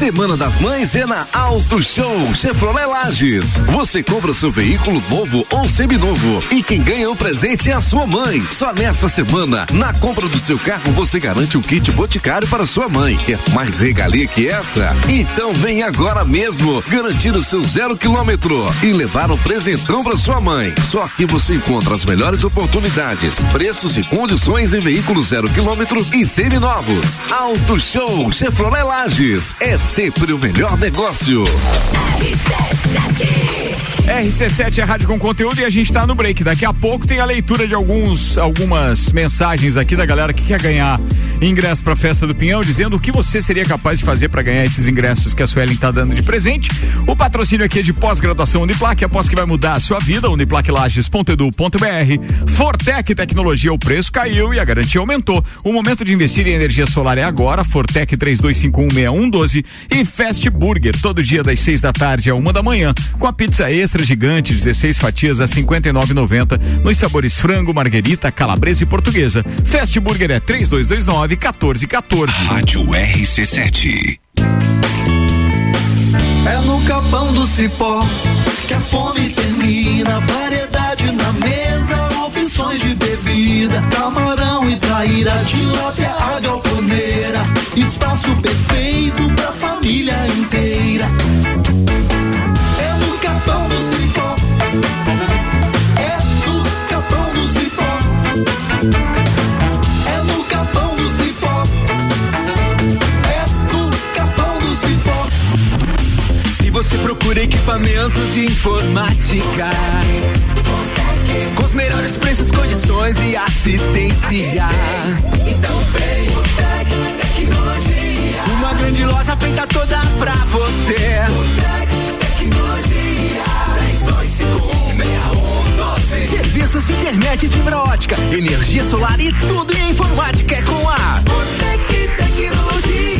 Semana das Mães é na Auto Show Chevrolet Lages. Você compra o seu veículo novo ou seminovo e quem ganha o presente é a sua mãe. Só nesta semana, na compra do seu carro, você garante um kit boticário para sua mãe. Quer mais regalia que essa? Então vem agora mesmo garantir o seu zero quilômetro e levar um presentão para sua mãe. Só aqui você encontra as melhores oportunidades, preços e condições em veículos zero quilômetro e seminovos. Auto Show Chevrolet Lages. É sempre o melhor negócio. RC7 é rádio com conteúdo e a gente tá no break. Daqui a pouco tem a leitura de alguns algumas mensagens aqui da galera que quer ganhar ingresso pra festa do Pinhão, dizendo o que você seria capaz de fazer para ganhar esses ingressos que a Suelen tá dando de presente. O patrocínio aqui é de pós-graduação Uniplac, após que vai mudar a sua vida, uniplaclages.edu.br. Fortec Tecnologia, o preço caiu e a garantia aumentou. O momento de investir em energia solar é agora. Fortec 32516112 e Fast Burger, todo dia das 6 da tarde a uma da manhã, com a pizza extra gigante, 16 fatias a 59,90 nos sabores frango, marguerita, calabresa e portuguesa. Fast Burger é 3229 1414. Rádio RC7. É no capão do cipó que a fome termina. Variedade na mesa, opções de bebida. Camarão e traíra, tilápia, a galponeira. Espaço perfeito pra família inteira. É no capão do cipó. É no capão do cipó. É no capão do cipó. É no capão do cipó. Se você procura equipamentos de informática, com os melhores preços, condições e assistência, então vem grande loja feita toda pra você. Botec Tecnologia 32516112. Serviços de internet, fibra ótica, energia solar e tudo em informática é com a Botec Tecnologia.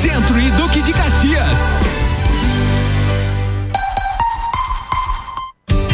Centro e Duque de Caxias.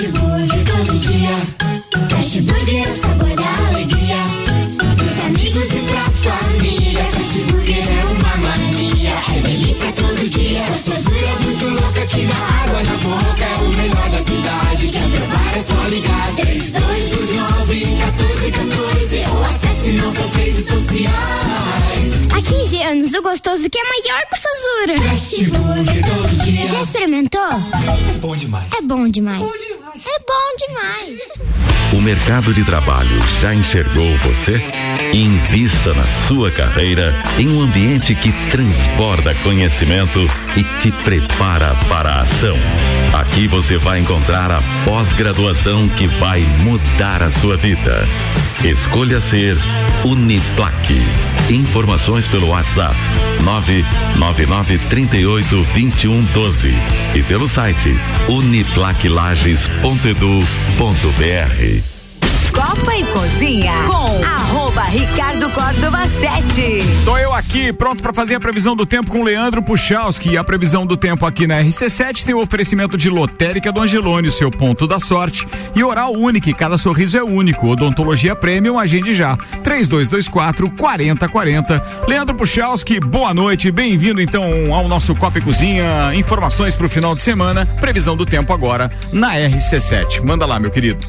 Fast Burger todo dia. Fast Burger é o sabor da alegria. Dos amigos e pra família. Fast Burger é uma mania. É delícia todo dia. Gostosura muito louca que dá água na boca. É o melhor da cidade. Quer provar é só ligar. 3229 1414 ou acesse nossas redes sociais. Há 15 anos, o gostoso que é maior que o Sazura. Fast Burger todo dia. Já experimentou? É bom demais. É bom demais. É bom demais. O mercado de trabalho já enxergou você? Invista na sua carreira em um ambiente que transborda conhecimento e te prepara para a ação. Aqui você vai encontrar a pós-graduação que vai mudar a sua vida. Escolha ser Uniplaque. Informações pelo WhatsApp 999 38 21 12 e pelo site uniplaquilages.edu.br. Copa e Cozinha com arroba Ricardo Córdova 7. Tô eu aqui, pronto para fazer a previsão do tempo com Leandro Puchalski. A previsão do tempo aqui na RC7 tem o oferecimento de lotérica do Angelone, o seu ponto da sorte. E oral único, cada sorriso é único. Odontologia Premium, agende já. 3224 4040. Leandro Puchalski, boa noite. Bem-vindo então ao nosso Copa e Cozinha. Informações pro final de semana. Previsão do tempo agora na RC7. Manda lá, meu querido.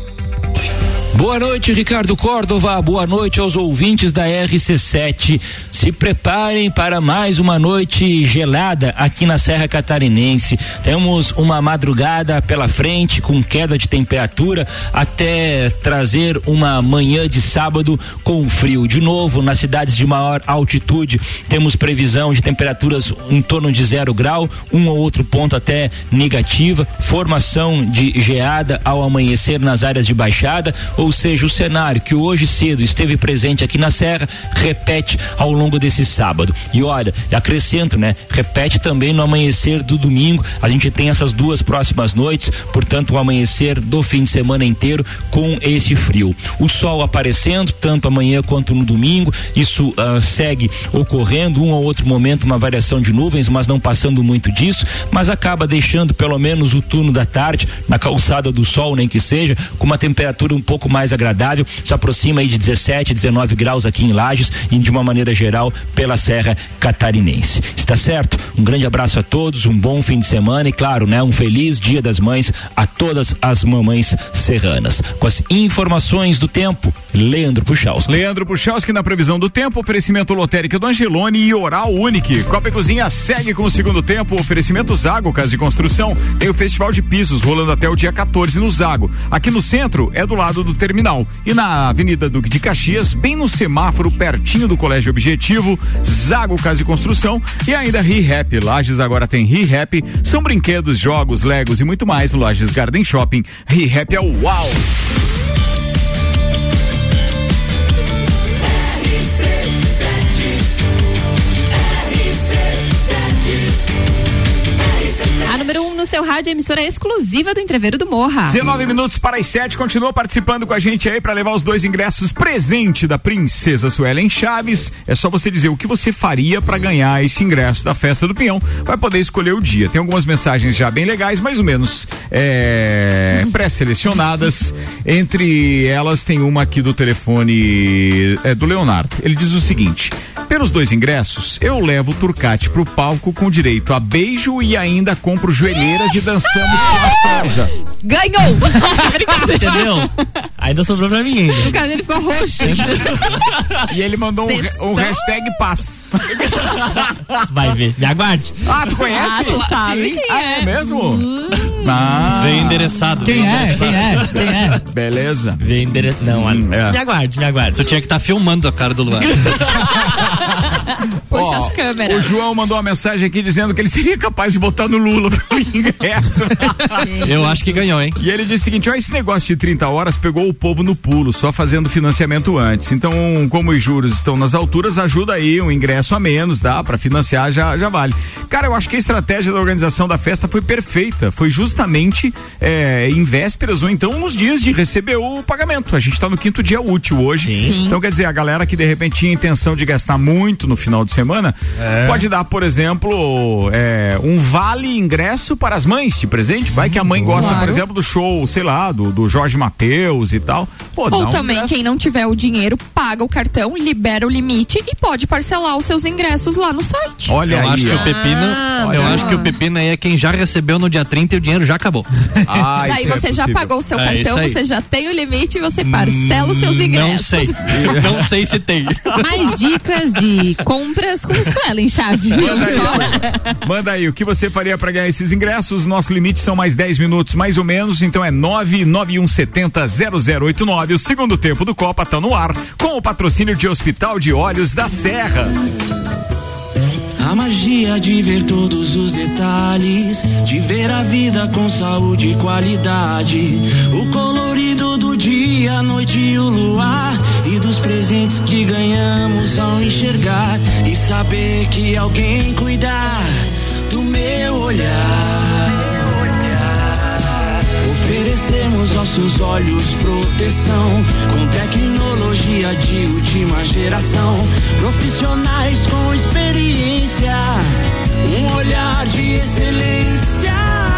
Boa noite, Ricardo Córdova. Boa noite aos ouvintes da RC7. Se preparem para mais uma noite gelada aqui na Serra Catarinense. Temos uma madrugada pela frente com queda de temperatura até trazer uma manhã de sábado com frio. De novo, nas cidades de maior altitude, temos previsão de temperaturas em torno de zero grau, um ou outro ponto até negativa, formação de geada ao amanhecer nas áreas de baixada ou seja, o cenário que hoje cedo esteve presente aqui na Serra repete ao longo desse sábado. E olha, acrescento, né? Repete também no amanhecer do domingo. A gente tem essas duas próximas noites, portanto, o amanhecer do fim de semana inteiro com esse frio. O sol aparecendo tanto amanhã quanto no domingo. Isso uh, segue ocorrendo um ou outro momento uma variação de nuvens, mas não passando muito disso, mas acaba deixando pelo menos o turno da tarde na calçada do sol, nem que seja, com uma temperatura um pouco mais agradável, se aproxima aí de 17, 19 graus aqui em Lages e de uma maneira geral pela Serra Catarinense. Está certo? Um grande abraço a todos, um bom fim de semana e claro, né, um feliz Dia das Mães a todas as mamães serranas. Com as informações do tempo, Leandro Puchalski. Leandro Puchalski na previsão do tempo, oferecimento lotérica do Angelone e Oral Unique. Copa e Cozinha segue com o segundo tempo, oferecimento Zago Casa de Construção. Tem o Festival de Pisos rolando até o dia 14 no Zago. Aqui no centro é do lado do terminal. E na Avenida Duque de Caxias, bem no semáforo, pertinho do Colégio Objetivo, Zago Casa de Construção e ainda ReHap. Lages agora tem ReHap. São brinquedos, jogos, legos e muito mais Lages Garden Shopping. ReHap é o uau! Seu rádio, emissora exclusiva do Entreveiro do Morra. 19 minutos para as 7, continua participando com a gente aí para levar os dois ingressos presente da Princesa Suelen Chaves. É só você dizer o que você faria para ganhar esse ingresso da festa do Pinhão. Vai poder escolher o dia. Tem algumas mensagens já bem legais, mais ou menos é, pré-selecionadas. Entre elas tem uma aqui do telefone é, do Leonardo. Ele diz o seguinte: pelos dois ingressos, eu levo o Turcati pro palco com direito a beijo e ainda compro joelheiras e dançamos com a Sarja. Ganhou! Entendeu? Ainda sobrou pra mim ainda. O cara dele ficou roxo. E ele mandou um, um hashtag paz. Vai ver, me aguarde. Ah, tu conhece? Ah, tu sabe Sim. quem Ah, é. é mesmo? Ah. Vem endereçado. Quem vem é? endereçado. Quem é? Quem é? Beleza. Vem endereço. Não, Hum, é. me aguarde, me aguarde. Você tinha que estar filmando a cara do Luan. Puxa Ó, as câmeras. O João mandou uma mensagem aqui dizendo que ele seria capaz de botar no Lula pro ingresso. Eu acho que ganhou, hein? E ele disse o seguinte: ó, esse negócio de 30 horas pegou o povo no pulo, só fazendo financiamento antes. Então, como os juros estão nas alturas, ajuda aí, um ingresso a menos, dá pra financiar, já, já vale. Cara, eu acho que a estratégia da organização da festa foi perfeita. Foi justamente é, em vésperas ou então nos dias de receber o pagamento. A gente tá no quinto dia útil hoje. Sim. Então, quer dizer, a galera que de repente tinha intenção de gastar muito no final de semana, pode dar, por exemplo, é, um vale ingresso para as mães de presente. Vai que a mãe gosta, por Claro. exemplo, do show, sei lá, do, do Jorge Mateus e tal. Pô, Ou um também, ingresso. quem não tiver o dinheiro, paga o cartão, libera o limite e pode parcelar os seus ingressos lá no site. Olha eu aí, acho que o pepino, Ah, eu acho que o pepino aí é quem já recebeu no dia 30 e o dinheiro já acabou. Ah, Daí é você já possível. pagou o seu É, cartão, você já tem o limite e você parcela os seus Não ingressos. sei. Não sei se tem. Mais dicas de compras com Suelen Chave. Manda aí, Manda aí, o que você faria para ganhar esses ingressos? Nosso limite são mais 10 minutos, mais ou menos, então é 991700089. O segundo tempo do Copa tá no ar, com o patrocínio de Hospital de Olhos da Serra. A magia de ver todos os detalhes, de ver a vida com saúde e qualidade. O do dia, a noite e o luar. E dos presentes que ganhamos ao enxergar. E saber que alguém cuidar do meu olhar. Oferecemos nossos olhos proteção com tecnologia de última geração. Profissionais com experiência, um olhar de excelência.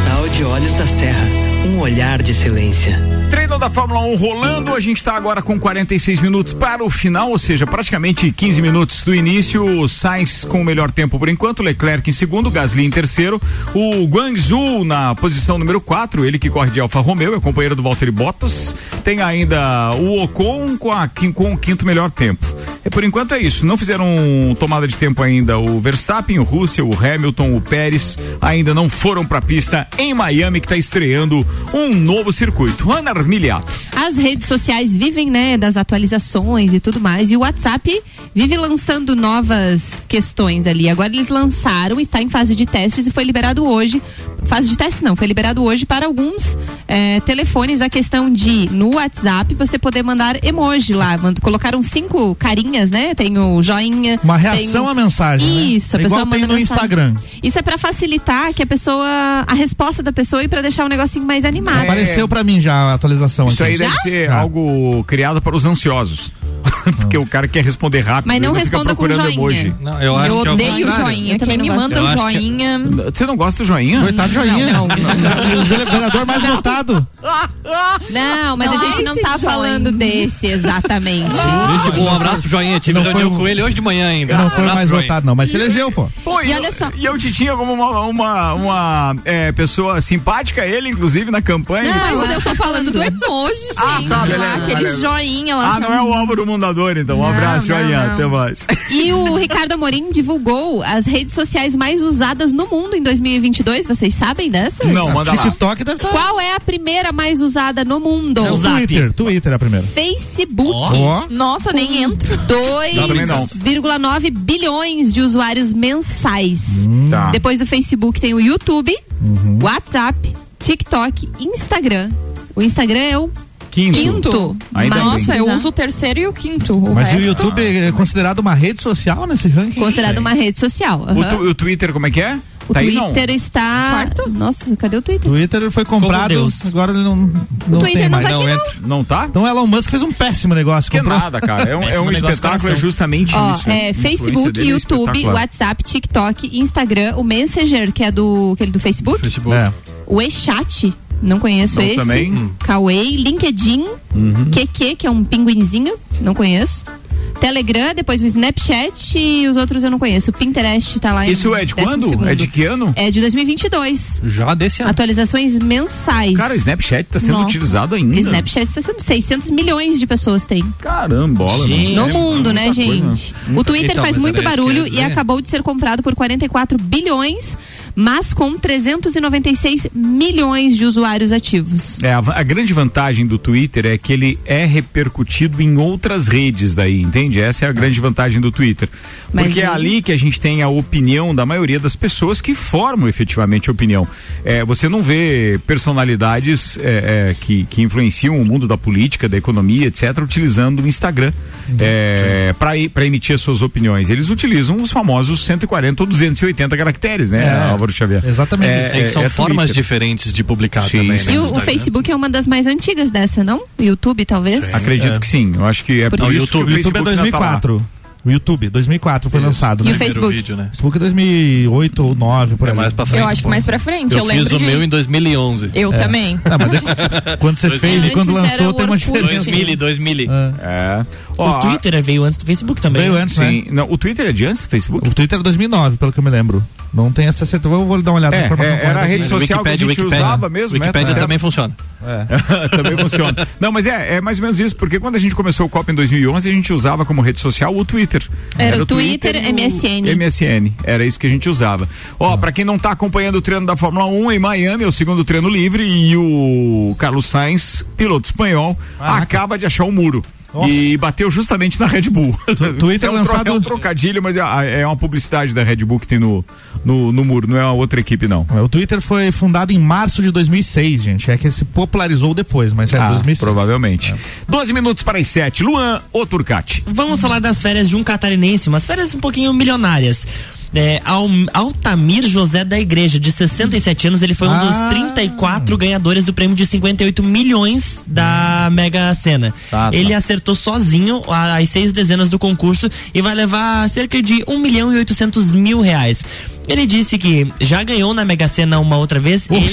Hospital de Olhos da Serra, um olhar de excelência. Da Fórmula 1 rolando, a gente está agora com 46 minutos para o final, ou seja, praticamente 15 minutos do início. O Sainz com o melhor tempo por enquanto, Leclerc em segundo, Gasly em terceiro, o Guangzhou na posição número 4, ele que corre de Alfa Romeo, é companheiro do Valtteri Bottas. Tem ainda o Ocon com, a, com o quinto melhor tempo. E por enquanto é isso. Não fizeram tomada de tempo ainda o Verstappen, o Russell, o Hamilton, o Pérez, ainda não foram para a pista em Miami que está estreando um novo circuito. Ana As redes sociais vivem, né, das atualizações e tudo mais. E o WhatsApp vive lançando novas questões ali. Agora eles lançaram, está em fase de testes e foi liberado hoje. Fase de teste não, foi liberado hoje para alguns eh, telefones a questão de no WhatsApp você poder mandar emoji lá. Colocaram cinco carinhas, né? Tem o joinha. Uma reação à mensagem. né? Isso, a É pessoa igual tem no mensagem. Instagram. Isso é para facilitar que a pessoa a resposta da pessoa e para deixar o negocinho mais animado. Apareceu pra mim já a atualização Isso aqui. aí deve ser algo criado para os ansiosos. Porque o cara quer responder rápido. Mas não responda com procurando joinha. emoji. Não, Eu, eu acho que é o odeio joinha. Eu também Quem me não manda Eu um acho que- joinha. Você não gosta do joinha? Coitado joinha. Não, o vereador mais votado. Não, mas a Não, gente não tá joinha. falando desse exatamente. Esse, um abraço pro Joinha. Tive Não reunião foi um- com ele hoje de manhã ainda. Não foi mais Joinha. votado, não, mas se elegeu, pô. Pô, E eu, olha só. E eu te tinha como uma, uma, uma, é, pessoa simpática, ele, inclusive, na campanha. Mas eu tô falando do emoji, gente. Ah, tá, beleza, lá, aquele joinha lá. Ah, não é o Álvaro Mundador, amor, então. Um Não, abraço, não, Ian. não. Até mais. E o Ricardo Amorim divulgou as redes sociais mais usadas no mundo em 2022. Vocês sabem dessas? Não, manda lá. TikTok deve estar. Qual é a primeira mais usada no mundo? É o Twitter. Twitter é a primeira. Facebook. Ó. Nossa, nem entro. Também não. 2,9 bilhões de usuários mensais. Tá. Depois do Facebook tem o YouTube, WhatsApp, TikTok, Instagram. O Instagram é o Quinto. quinto. Ainda Nossa, eu usado. uso o terceiro e o quinto. O Mas o resto- YouTube é considerado uma rede social nesse ranking? Considerado uma rede social. O, aham. tu- o Twitter, como é que é? O tá aí? Twitter está. Nossa, cadê o Twitter? Twitter foi comprado, Deus. agora ele não, não Twitter tem não mais. tá aqui, não. entra. Não tá? Então Elon Musk fez um péssimo negócio. Que comprou... nada, cara. É um, é um espetáculo, é justamente Ó, isso. né? é Facebook, é YouTube, espetacular. WhatsApp, TikTok, Instagram, o Messenger, que é do aquele do Facebook, Facebook. É. o e-chat, não conheço Não esse. também. Hum. Kawaii, LinkedIn, Uhum. QQ, que é um pinguinzinho, não conheço. Telegram, depois o Snapchat e os outros eu não conheço. O Pinterest tá lá em Isso é de quando? segundo. É de que ano? É de 2022. Já desse ano. Atualizações mensais. Cara, o Snapchat tá sendo Nossa. utilizado ainda. Snapchat está sendo 600 milhões de pessoas tem. Carambola, Gente. No mundo, né, muita coisa. gente? O Twitter Então, faz muito barulho e acabou de ser comprado por 44 bilhões, mas com 396 milhões de usuários ativos. É, a, a grande vantagem do Twitter é que ele é repercutido em outras redes daí, entende? Essa é a grande vantagem do Twitter. Mas Porque é ali que a gente tem a opinião da maioria das pessoas que formam efetivamente a opinião. É, você não vê personalidades é, é, que, que influenciam o mundo da política, da economia, etc., utilizando o Instagram é, para emitir as suas opiniões. Eles utilizam os famosos 140 ou 280 caracteres, né, É. Álvaro Xavier? Exatamente É. É são é formas Twitter. diferentes de publicar Sim, também, sim. né? E no o, o. Facebook é uma das mais antigas dessa, não? O YouTube, talvez? Acredito É. que sim. Eu acho que é por isso YouTube, que o o YouTube é Facebook ainda tá lá. 2004. O YouTube, 2004 foi Isso. lançado, E né? o Primeiro Facebook? vídeo, né? Facebook é 2008 ou 9, por É ali. mais pra frente. Eu acho que mais pra frente. Eu, Eu lembro fiz o de... meu em 2011. Eu também. Ah, mas de- quando você fez e quando lançou o tem uma diferença. 2000, 2000. É. O Ó, Twitter veio antes do Facebook também. Veio antes, né? Sim. Não, o Twitter é de antes do Facebook? O Twitter é 2009, pelo que eu me lembro. Não tem essa certeza. Eu vou dar uma olhada na É, informação. é, era a rede aqui. social que a gente usava mesmo, né? Wikipédia Tá também funciona. também funciona. Não, mas é, é mais ou menos isso, porque quando a gente começou o Copa em 2011, a gente usava como rede social o Twitter. Era o Twitter, o MSN. MSN, era isso que a gente usava. Ó, pra quem não tá acompanhando o treino da Fórmula 1 em Miami, é o segundo treino livre e o Carlos Sainz, piloto espanhol, acaba de achar um muro. Nossa. E bateu justamente na Red Bull. Twitter é um, lançado- é um trocadilho, mas é, é uma publicidade da Red Bull que tem no, no, no muro, não é uma outra equipe, não. O Twitter foi fundado em março de 2006, gente. É que se popularizou depois, mas é Ah, 2006. provavelmente. 12 minutos para as 7. Luan ou Turcati? Vamos falar das férias de um catarinense, umas férias um pouquinho milionárias. É, Al- Altamir José da Igreja, de 67 anos, ele foi um Ah. dos 34 ganhadores do prêmio de 58 milhões da Mega Sena. Tá, tá. Ele acertou sozinho as seis dezenas do concurso e vai levar cerca de 1 milhão e 800 mil reais. Ele disse que já ganhou na Mega Sena uma outra vez. Ele...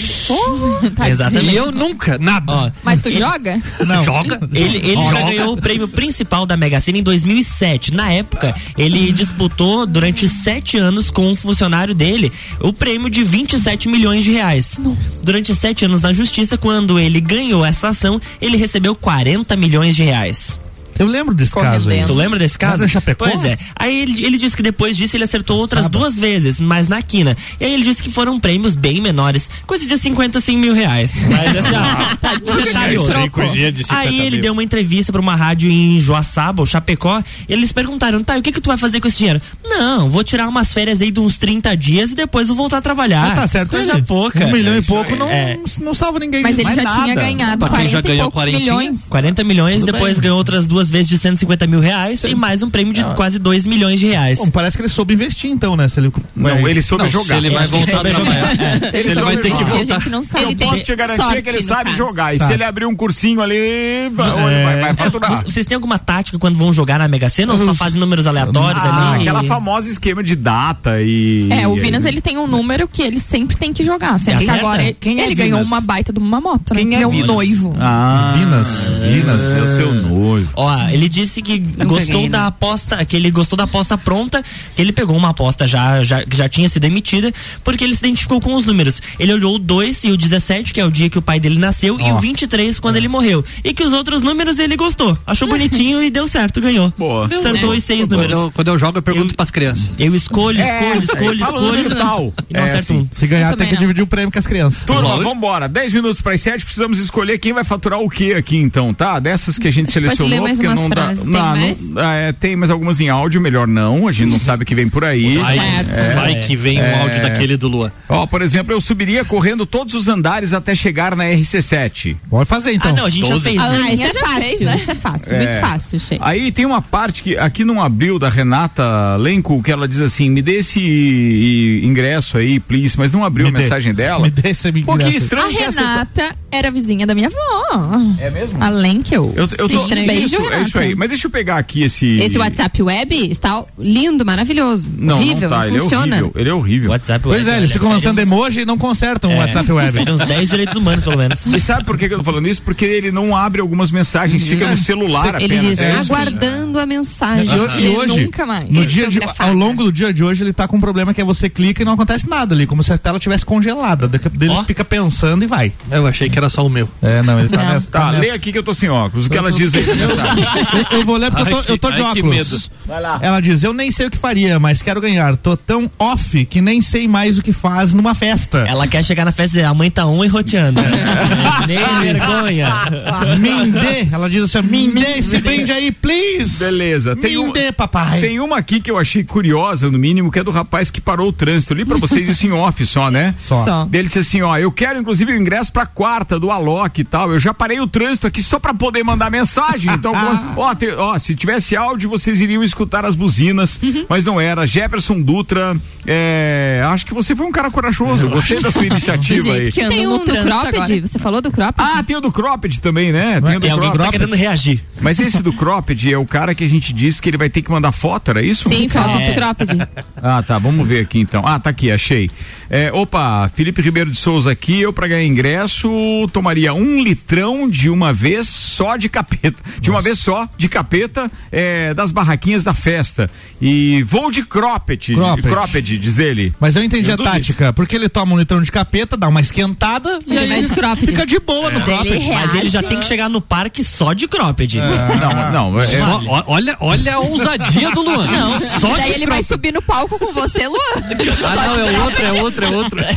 Exatamente. E eu nunca, nada. Ó, Mas tu joga? Não. Joga? ele, ele já Joga. ganhou o prêmio principal da Mega Sena em 2007. Na época, ele disputou durante sete anos com um funcionário dele o prêmio de 27 milhões de reais. Durante sete anos na justiça, quando ele ganhou essa ação, ele recebeu 40 milhões de reais. Eu lembro desse caso aí. Tu lembra desse caso? Mas é Chapecó? Pois é. Aí ele, ele disse que depois disso ele acertou outras duas vezes, mas na quina. E aí ele disse que foram prêmios bem menores, coisa de 50, 100 mil reais. Mas assim, ó. Tem coisinha de 50 Aí ele mil. deu uma entrevista pra uma rádio em Joaçaba, ou Chapecó, e eles perguntaram, tá, e o que que tu vai fazer com esse dinheiro? Não, vou tirar umas férias aí de uns 30 dias e depois vou voltar a trabalhar. Mas tá certo Coisa ele. pouca. Um milhão É e pouco não, É. não salva ninguém. Mas ele já nada. tinha ganhado Pra quem já 40 e ganhou poucos 40. milhões. 40 milhões, Tudo depois bem. ganhou outras duas vezes de 150 mil reais e mais um prêmio de quase 2 milhões de reais. Bom, parece que ele soube investir então, né? Se ele... Não, ele soube Não, jogar. se ele vai voltar a jogar. Se ele vai ter que Esse a voltar. gente não sabe. Ele tem Posso te garantir que ele sabe caso. jogar. E Tá. se ele abrir um cursinho ali, vai, vai, vai faturar. Vocês têm alguma tática quando vão jogar na Mega Sena ou só fazem números aleatórios Ah, ali? aquela famosa esquema de data e. É, o Vinas ele tem um número que ele sempre tem que jogar. Sendo É que certo? agora ele, Quem é ele ganhou uma baita de uma moto, né? Quem é Meu Vinas? noivo. Ah, Vinas. Vinas, é o seu noivo. Ó, Ele disse que gostou ganhei, da não. aposta, que ele gostou da aposta pronta, que ele pegou uma aposta já, já, que já tinha sido emitida, porque ele se identificou com os números. Ele olhou o 2 e o 17, que é o dia que o pai dele nasceu, e o 23, quando ele morreu. E que os outros números ele gostou. Achou bonitinho e deu certo, ganhou. Boa. Acertou os seis Quando números. eu, quando eu jogo, eu pergunto pras crianças. Eu escolho, escolho, escolho, fala o número escolho. tal. E não É, acerto assim. um. Se ganhar, Eu tem que não. dividir o prêmio com as crianças. Turma, vambora. 10 minutos para as 7, precisamos escolher quem vai faturar o que aqui então, tá? Dessas que a gente selecionou, mais porque não dá. frases. Tem não, mais? não- ah, é, tem mais algumas em áudio, melhor não. A gente não sabe o que vem por aí. Vai, É. vai que vem um É. áudio daquele do Luan. Ó, por exemplo, eu subiria correndo todos os andares até chegar na RC7. Pode fazer então. Ah, não, a gente já Doze. fez. Né? Ah, isso é já fácil, fez, né? isso é fácil, É. muito fácil, Che. Aí tem uma parte que aqui não abriu da Renata Lenco que ela diz assim: me dê esse ingresso aí, please, mas não abriu Me a dê. mensagem dela. Me dê esse Um pouquinho ingresso. estranho A que essa- Renata era vizinha da minha avó. É mesmo? Além que eu. Eu, eu tô, beijo, beijo, isso, é isso aí. Mas deixa eu pegar aqui esse. Esse WhatsApp web está lindo, maravilhoso. Não, horrível, não tá, ele funciona. é horrível. Ele é horrível. WhatsApp Pois web, é, eles ficam lançando uns- emoji e não consertam o WhatsApp web. uns 10 direitos humanos, pelo menos. E sabe por que eu tô falando isso? Porque ele não abre algumas mensagens, fica no celular Ele apenas. diz, é isso. aguardando a mensagem. E, e hoje, Nunca mais. no dia de, ao longo do dia de hoje, ele tá com um problema que é você clica e não acontece nada ali, como se a tela tivesse congelada. Daqui- Ele Ó. fica pensando e vai. Eu achei que era só o meu. É, não, ele tá Não. nessa. Tá, tá lê nessa. aqui que eu tô sem óculos. O que ela diz aí? Eu, eu vou ler porque eu Ai, tô, eu tô de ai, que óculos. medo. Vai lá. Ela diz: Eu nem sei o que faria, mas quero ganhar. Tô tão off que nem sei mais o que faz numa festa. Ela quer chegar na festa e dizer, a mãe tá on e roteando. Nem vergonha. Mindê, ela diz assim: Mindê, se prende aí, please. Beleza. Tem, um, Mindê, papai. tem uma aqui que eu achei curiosa, no mínimo, que é do rapaz que parou o trânsito. Eu li pra vocês isso em off só, né? Só. Só. Dele disse assim, ó, eu quero inclusive o ingresso pra quarta do Alok e tal. Eu já parei o trânsito aqui só pra poder mandar mensagem. Então, ó, te- ó, se tivesse áudio, vocês iriam escutar as buzinas, mas não era. Jefferson Dutra, é, acho que você foi um cara corajoso. Gostei da sua iniciativa aí. que Tem um do cropped, agora. você falou do cropped? Ah, tem o do Cropped também, né? Tem o do Tem alguém que tá Cropped. querendo reagir. Mas esse do Cropped é o cara que a gente disse que ele vai ter que mandar foto, era isso? Sim, foto É. do cropped. Ah, tá. Vamos ver aqui então. Ah, tá aqui, achei. É, opa, Felipe Ribeiro de Souza aqui. Eu, pra ganhar ingresso, tomaria um litrão de uma vez só de capeta. De uma vez só de capeta é, das barraquinhas da festa. E vou de cropped. Cropped. Cropped, diz ele. Mas eu entendi Eu a duvido. tática, porque ele toma um litrão de capeta, dá uma esquentada e Ele aí vai de cropped. fica de boa no cropped. Ele Mas ele já tem que chegar no parque só de cropped. Não, não. É, Só- olha, olha a ousadia do Luan. Não, só Daí de ele vai subir no palco com você, Luan. Ah, não, é outro, é outro, é outro.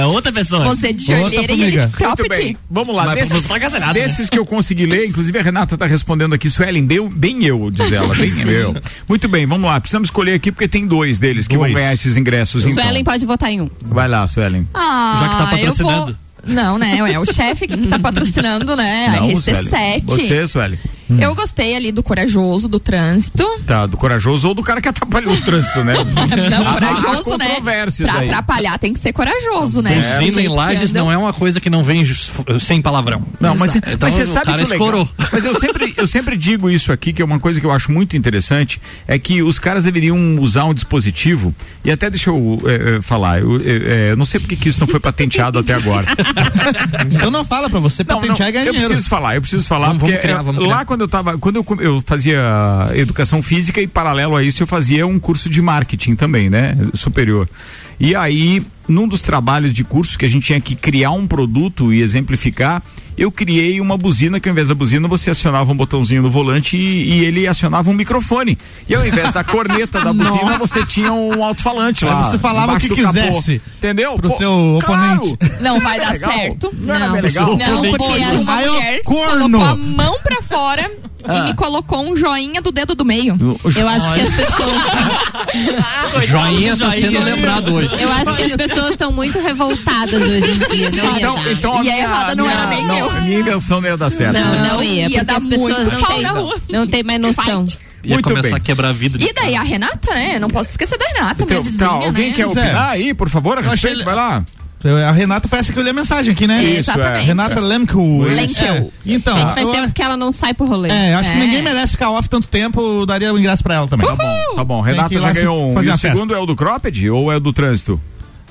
É outra pessoa. Você de Outra olheira e ele de cropped. Muito bem, vamos lá. Mas Desses, tá né? desses que eu consegui ler, inclusive a Renata tá respondendo aqui, Suelen, bem, bem eu, diz ela, bem eu. Muito bem, vamos lá. Precisamos escolher aqui porque tem dois deles que Dois. vão ganhar esses ingressos. Então. Suelen pode votar em um. Vai lá, Suelen. Ah, Já que tá patrocinando. Não, né? É o chefe que tá patrocinando, né? Não, Suelen. RC7. Você, Suelen. Eu gostei ali do corajoso, do trânsito. Tá, do corajoso ou do cara que atrapalhou o trânsito, né? Não, Há- há corajoso, né? Pra aí. atrapalhar tem que ser corajoso, né? Buzina em andam. não é uma coisa que não vem sem palavrão. Não, mas, Exato. mas você Então, sabe cara que escorou. Mas eu sempre, eu sempre digo isso aqui, que é uma coisa que eu acho muito interessante, é que os caras deveriam usar um dispositivo, e até deixa eu eh, eh, falar, eu, eh, eh, eu não sei porque que isso não foi patenteado até agora. Então não fala pra você Não, não, patentear e ganhar eu dinheiro. preciso falar, eu preciso falar, Vamos- porque vamos criar, vamos lá criar. Quando eu tava, quando eu, eu fazia educação física e paralelo a isso eu fazia um curso de marketing também, né, superior. E aí, num dos trabalhos de curso que a gente tinha que criar um produto e exemplificar, eu criei uma buzina que ao invés da buzina você acionava um botãozinho no volante e, e ele acionava um microfone. E ao invés da corneta da buzina, você tinha um alto-falante lá. você falava o que do capô. quisesse Entendeu? pro Pô, seu claro. oponente. Não vai dar Legal. certo. Não era Não, legal? não porque Ai, uma mulher corno. colocou a mão pra fora Ah. e me colocou um joinha do dedo do meio. Eu acho que as pessoas. Joinha tá sendo lembrado hoje. Eu acho que as pessoas estão muito revoltadas hoje em dia. Não ia Então, dar. então a E a minha, errada não minha- era nem não, eu. a minha invenção não ia dar certo. Não, não Ia ia, porque dar as pessoas não têm, não tem mais noção. Ia Muito começar bem. a quebrar a vida. E daí a Renata, né? Não posso esquecer da Renata, minha Então, vizinha, tá, alguém né? quer opinar aí, por favor, a respeito? Vai lá. A Renata foi essa que eu li a mensagem aqui, né? Isso, Exatamente. é. Renata Lemko. Lenkel. É. Então, É que faz eu, tempo que ela não sai pro rolê. é, acho que É. ninguém merece ficar off tanto tempo, eu daria o ingresso pra ela também. Tá bom, tá bom. Tem Renata que já ganhou um. E o segundo é o do cropped ou é o do trânsito?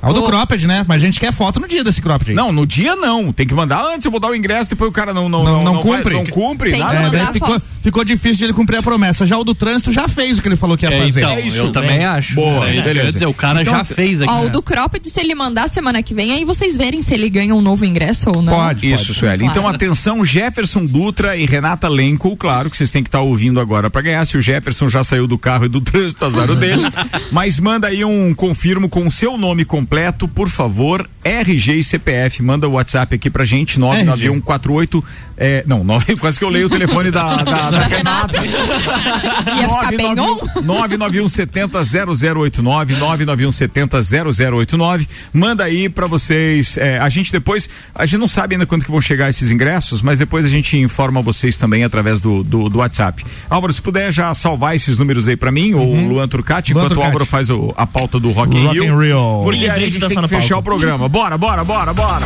É o do cropped, né? Mas a gente quer foto no dia desse cropped aí. Não, no dia não. Tem que mandar antes, eu vou dar o ingresso, depois o cara não não Não- não vai- cumpre. não cumpre, Tem que nada. É, mandar daí ficou- foto. Ficou difícil de ele cumprir a promessa. Já o do trânsito já fez o que ele falou que ia É, fazer. então, É isso, eu também acho. Boa, É isso ia beleza. dizer, o cara Então, já fez aqui. Ó, o né? do Cropped, se ele mandar semana que vem, aí vocês verem se ele ganha um novo ingresso ou não. Isso, Sueli. Então, atenção, Jefferson Dutra e Renata Lenco, claro que vocês têm que estar ouvindo agora pra ganhar. Se o Jefferson já saiu do carro e do trânsito, azar o dele. Mas manda aí um confirmo com o seu nome completo, por favor, RG e CPF. Manda o WhatsApp aqui pra gente, 99148. É, não, nove- quase que eu leio o telefone da, da, da Renata. Ia ficar bem on? 99170 0089 99170 0089 manda aí pra vocês é, a gente depois a gente não sabe ainda quando que vão chegar esses ingressos mas depois a gente informa vocês também através do, do, do WhatsApp Álvaro se puder já salvar esses números aí pra mim ou Luan Luan enquanto o Turcati. Álvaro faz o- a pauta do Rock in Rock Rio in Rio. porque Me aí a gente dançar tem que fechar palco. o programa bora bora bora bora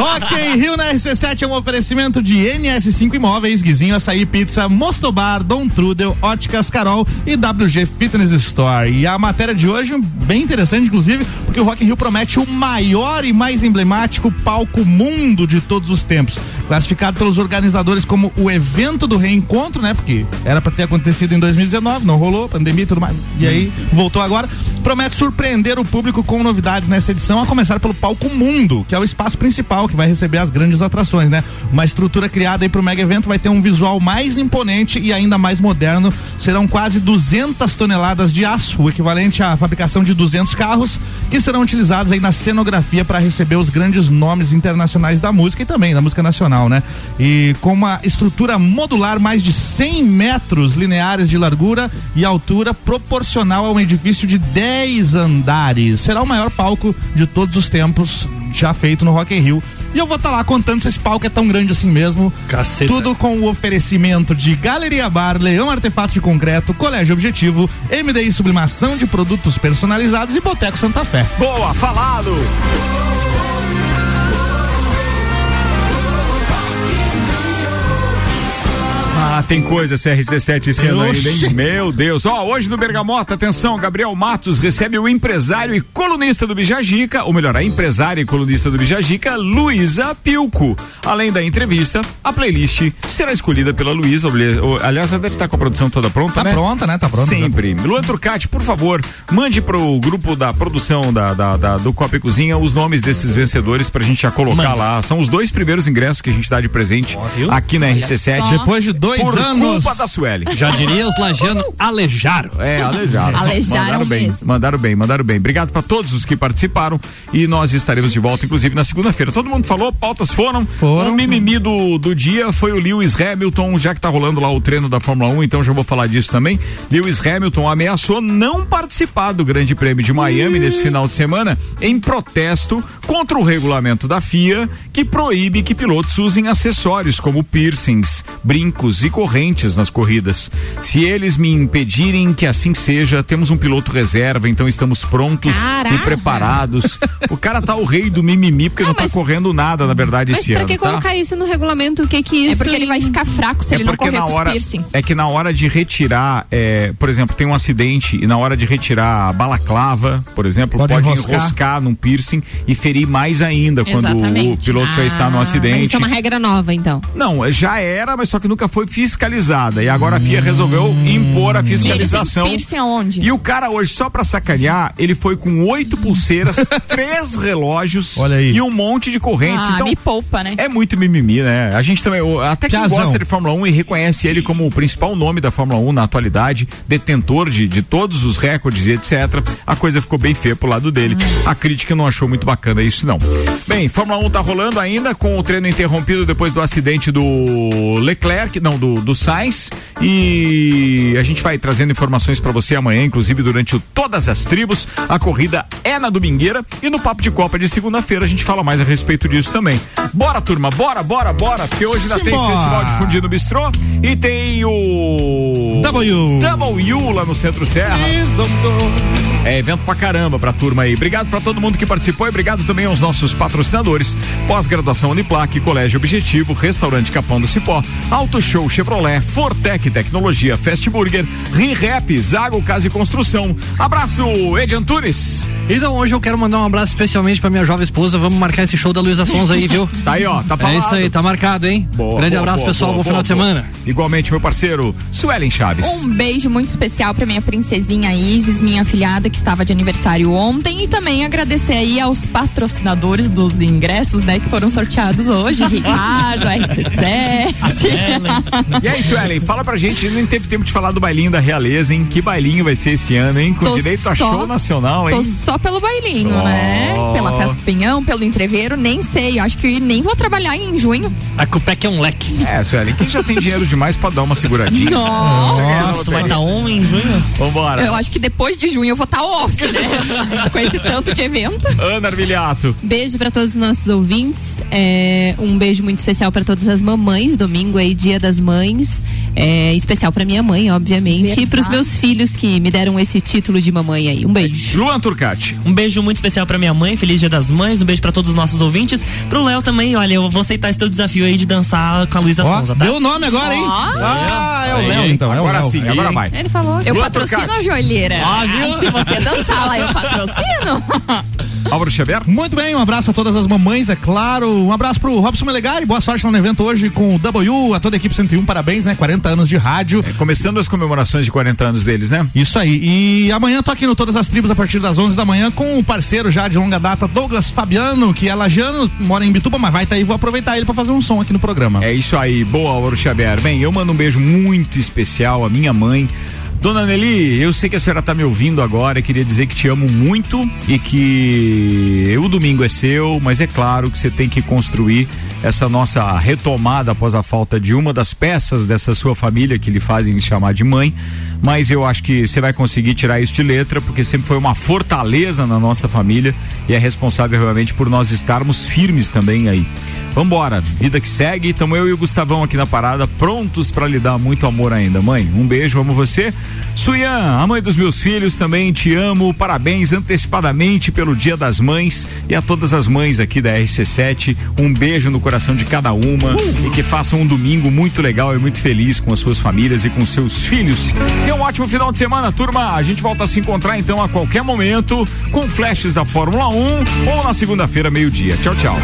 Rock in Rio na RC7 é um oferecimento de NS5 Imóveis, Guizinho Açaí Pizza, Mostobar, Dom Trudel, Óticas Carol e WG Fitness Store. E a matéria de hoje, bem interessante, inclusive, porque o Rock in Rio promete o maior e mais emblemático palco mundo de todos os tempos. Classificado pelos organizadores como o evento do reencontro, né? Porque era para ter acontecido em 2019, não rolou, pandemia e tudo mais. E aí voltou agora. Promete surpreender o público com novidades nessa edição, a começar pelo palco Mundo, que é o espaço principal que vai receber as grandes atrações, né? Uma estrutura criada aí pro mega evento vai ter um visual mais imponente e ainda mais moderno. Serão quase 200 toneladas de aço, o equivalente à fabricação de 200 carros, que serão utilizados aí na cenografia para receber os grandes nomes internacionais da música e também da música nacional, né? E com uma estrutura modular mais de 100 metros lineares de largura e altura proporcional a um edifício de 10 andares. Será o maior palco de todos os tempos já feito no Rock in Rio. E eu vou estar lá contando se esse palco é tão grande assim mesmo. Caceta. Tudo com o oferecimento de Galeria Bar, Leão Artefatos de Concreto, Colégio Objetivo, MDI Sublimação de Produtos Personalizados e Boteco Santa Fé. Boa, falado! Ah, tem coisa CRC7 esse ano ainda, hein? Meu Deus. Ó, hoje no Bergamota, atenção, Gabriel Matos recebe o empresário e colunista do Bijagica, ou melhor, a empresária e colunista do Bijagica, Luísa Pilco. Além da entrevista, a playlist será escolhida pela Luísa. Aliás, já deve estar com a produção toda pronta, Tá né? pronta, né? Tá pronta. Sempre. Luan Turcati, por favor, mande pro grupo da produção da, da- da- do Copa e Cozinha os nomes desses vencedores pra gente já colocar Manda. lá. São os dois primeiros ingressos que a gente dá de presente aqui na RC7. só. Depois de dois por anos. culpa da Sueli. Já diria os lajanos alejaram. É, alejaram. Alejaram mandaram bem, mesmo. mandaram bem, mandaram bem. Obrigado pra todos os que participaram e nós estaremos de volta, inclusive na segunda-feira. Todo mundo falou, pautas foram. Foram. O mimimi do, do dia foi o Lewis Hamilton, já que tá rolando lá o treino da Fórmula 1, então já vou falar disso também. Lewis Hamilton ameaçou não participar do Grande Prêmio de Miami nesse final de semana em protesto contra o regulamento da FIA que proíbe que pilotos usem acessórios como piercings, brincos e correntes nas corridas. Se eles me impedirem que assim seja, temos um piloto reserva, então estamos prontos Caraca. e preparados. o cara tá o rei do mimimi porque não, tá correndo nada, na verdade, Mas esse pra ano. que tá? colocar isso no regulamento? O que que isso... É porque ele vai ficar fraco se ele não correr na com os hora, piercings. é que na hora de retirar, é, por exemplo, tem um acidente e na hora de retirar a balaclava, por exemplo, Pode pode, enroscar. enroscar. num piercing e ferir mais ainda quando o Exatamente. piloto já está no Mas acidente. isso é uma regra nova, então. Não, já era, mas só que nunca foi fiscalizada. E agora a FIA resolveu impor a fiscalização. E ele tem piercing aonde? E o cara hoje, só pra sacanear, ele foi com oito pulseiras, três relógios Olha aí. e um monte de correntes. Ah, então, me poupa, né? é muito mimimi, né? A gente também, até quem Piazão. gosta de Fórmula 1 e reconhece ele como o principal nome da Fórmula 1 na atualidade, detentor de, de todos os recordes e etc. A coisa ficou bem feia pro lado dele. A crítica não achou muito bacana isso, não. Bem, Fórmula 1 tá rolando ainda com o treino interrompido depois do acidente do Leclerc, não, do, do Sainz. E a gente vai trazendo informações pra você amanhã, inclusive durante o Todas as Tribos. A corrida é na domingueira e no Papo de Copa de segunda-feira a gente fala mais a respeito disso também. Bora, turma, bora, bora, bora, porque hoje ainda tem Simbora. Festival de Fundido Bistrô e tem o W. W lá no Centro Serra. É evento pra caramba pra turma aí. Obrigado pra todo mundo que participou e obrigado também aos nossos patrocinadores. Pós-graduação Uniplac, Colégio Objetivo, Restaurante Capão do Cipó, Auto Show Chevrolet, Fortec Tecnologia, Fast Burger, ReHap, Zago Casa e Construção. Abraço, Edi Antunes. Então hoje eu quero mandar um abraço especialmente pra minha jovem esposa. Vamos marcar esse show da Luísa Sonza aí, viu? Tá aí, ó, tá É falado. isso aí, tá marcado, hein? Boa, Grande boa, abraço, boa, pessoal. boa, bom final boa, de semana. Igualmente, meu parceiro, Suelen Chaves. Um beijo muito especial pra minha princesinha Isis, minha afilhada que estava de aniversário ontem e também agradecer aí aos patrocinadores dos ingressos, né, que foram sorteados hoje, Ricardo, RC7. E aí, Suelen, fala pra gente, nem teve tempo de falar do bailinho da Realeza, hein? Que bailinho vai ser esse ano, hein? Com Tô direito a só- show nacional, hein? Tô só pelo bailinho, Oh. né? Pela festa do Pinhão, pelo entreveiro, nem sei. Acho que nem vou trabalhar em junho. A Cupec é um leque. É, Suelen, quem já tem dinheiro demais pra dar uma seguradinha? Nossa. Nossa, tu vai estar on em junho? Vambora. Eu acho que depois de junho eu vou estar off, né? Com esse tanto de evento. Ana Armiliato. Beijo pra todos os nossos ouvintes. É, um beijo muito especial pra todas as mamães. Domingo aí, Dia das Mães. É, especial pra minha mãe, obviamente. E pros meus filhos que me deram esse título de mamãe aí. Um beijo. Luan Turcati. Um beijo muito especial pra minha mãe, feliz dia das mães, um beijo pra todos os nossos ouvintes. Pro Léo também, olha, eu vou aceitar esse teu desafio aí de dançar com a Luísa Ó, Sonza, tá? deu o nome agora, hein? Ah, é o Léo então, é o Agora Léo. sim, agora vai. Ele falou. Eu Luan patrocino Turcati. a joelheira. Ah, viu? Se você dançar lá, eu patrocino. Álvaro Xavier. Muito bem, um abraço a todas as mamães, é claro. Um abraço pro Robson Melegari, boa sorte lá no evento hoje com o W, a toda a equipe 101, parabéns, né? 40 anos de rádio. Começando as comemorações de 40 anos deles, né? Isso aí. E amanhã tô aqui no Todas as Tribos a partir das 11 da manhã com o parceiro já de longa data, Douglas Fabiano, que é lajano, mora em Bituba, mas vai estar aí, vou aproveitar ele pra fazer um som aqui no programa. É isso aí, boa, Álvaro Xavier. Bem, eu mando um beijo muito especial à minha mãe. Dona Nelly, eu sei que a senhora tá me ouvindo agora queria dizer que te amo muito e que o domingo é seu, mas é claro que você tem que construir essa nossa retomada após a falta de uma das peças dessa sua família que lhe fazem chamar de mãe. Mas eu acho que você vai conseguir tirar isso de letra, porque sempre foi uma fortaleza na nossa família e é responsável realmente por nós estarmos firmes também aí. Vambora, vida que segue, estamos eu e o Gustavão aqui na parada, prontos para lhe dar muito amor ainda. Mãe, um beijo, amo você. Suyan, a mãe dos meus filhos, também te amo. Parabéns antecipadamente pelo Dia das Mães e a todas as mães aqui da RC7. Um beijo no coração de cada uma e que façam um domingo muito legal e muito feliz com as suas famílias e com seus filhos. Um ótimo final de semana, turma. A gente volta a se encontrar então a qualquer momento com flashes da Fórmula 1 ou na segunda-feira, meio-dia. Tchau, tchau.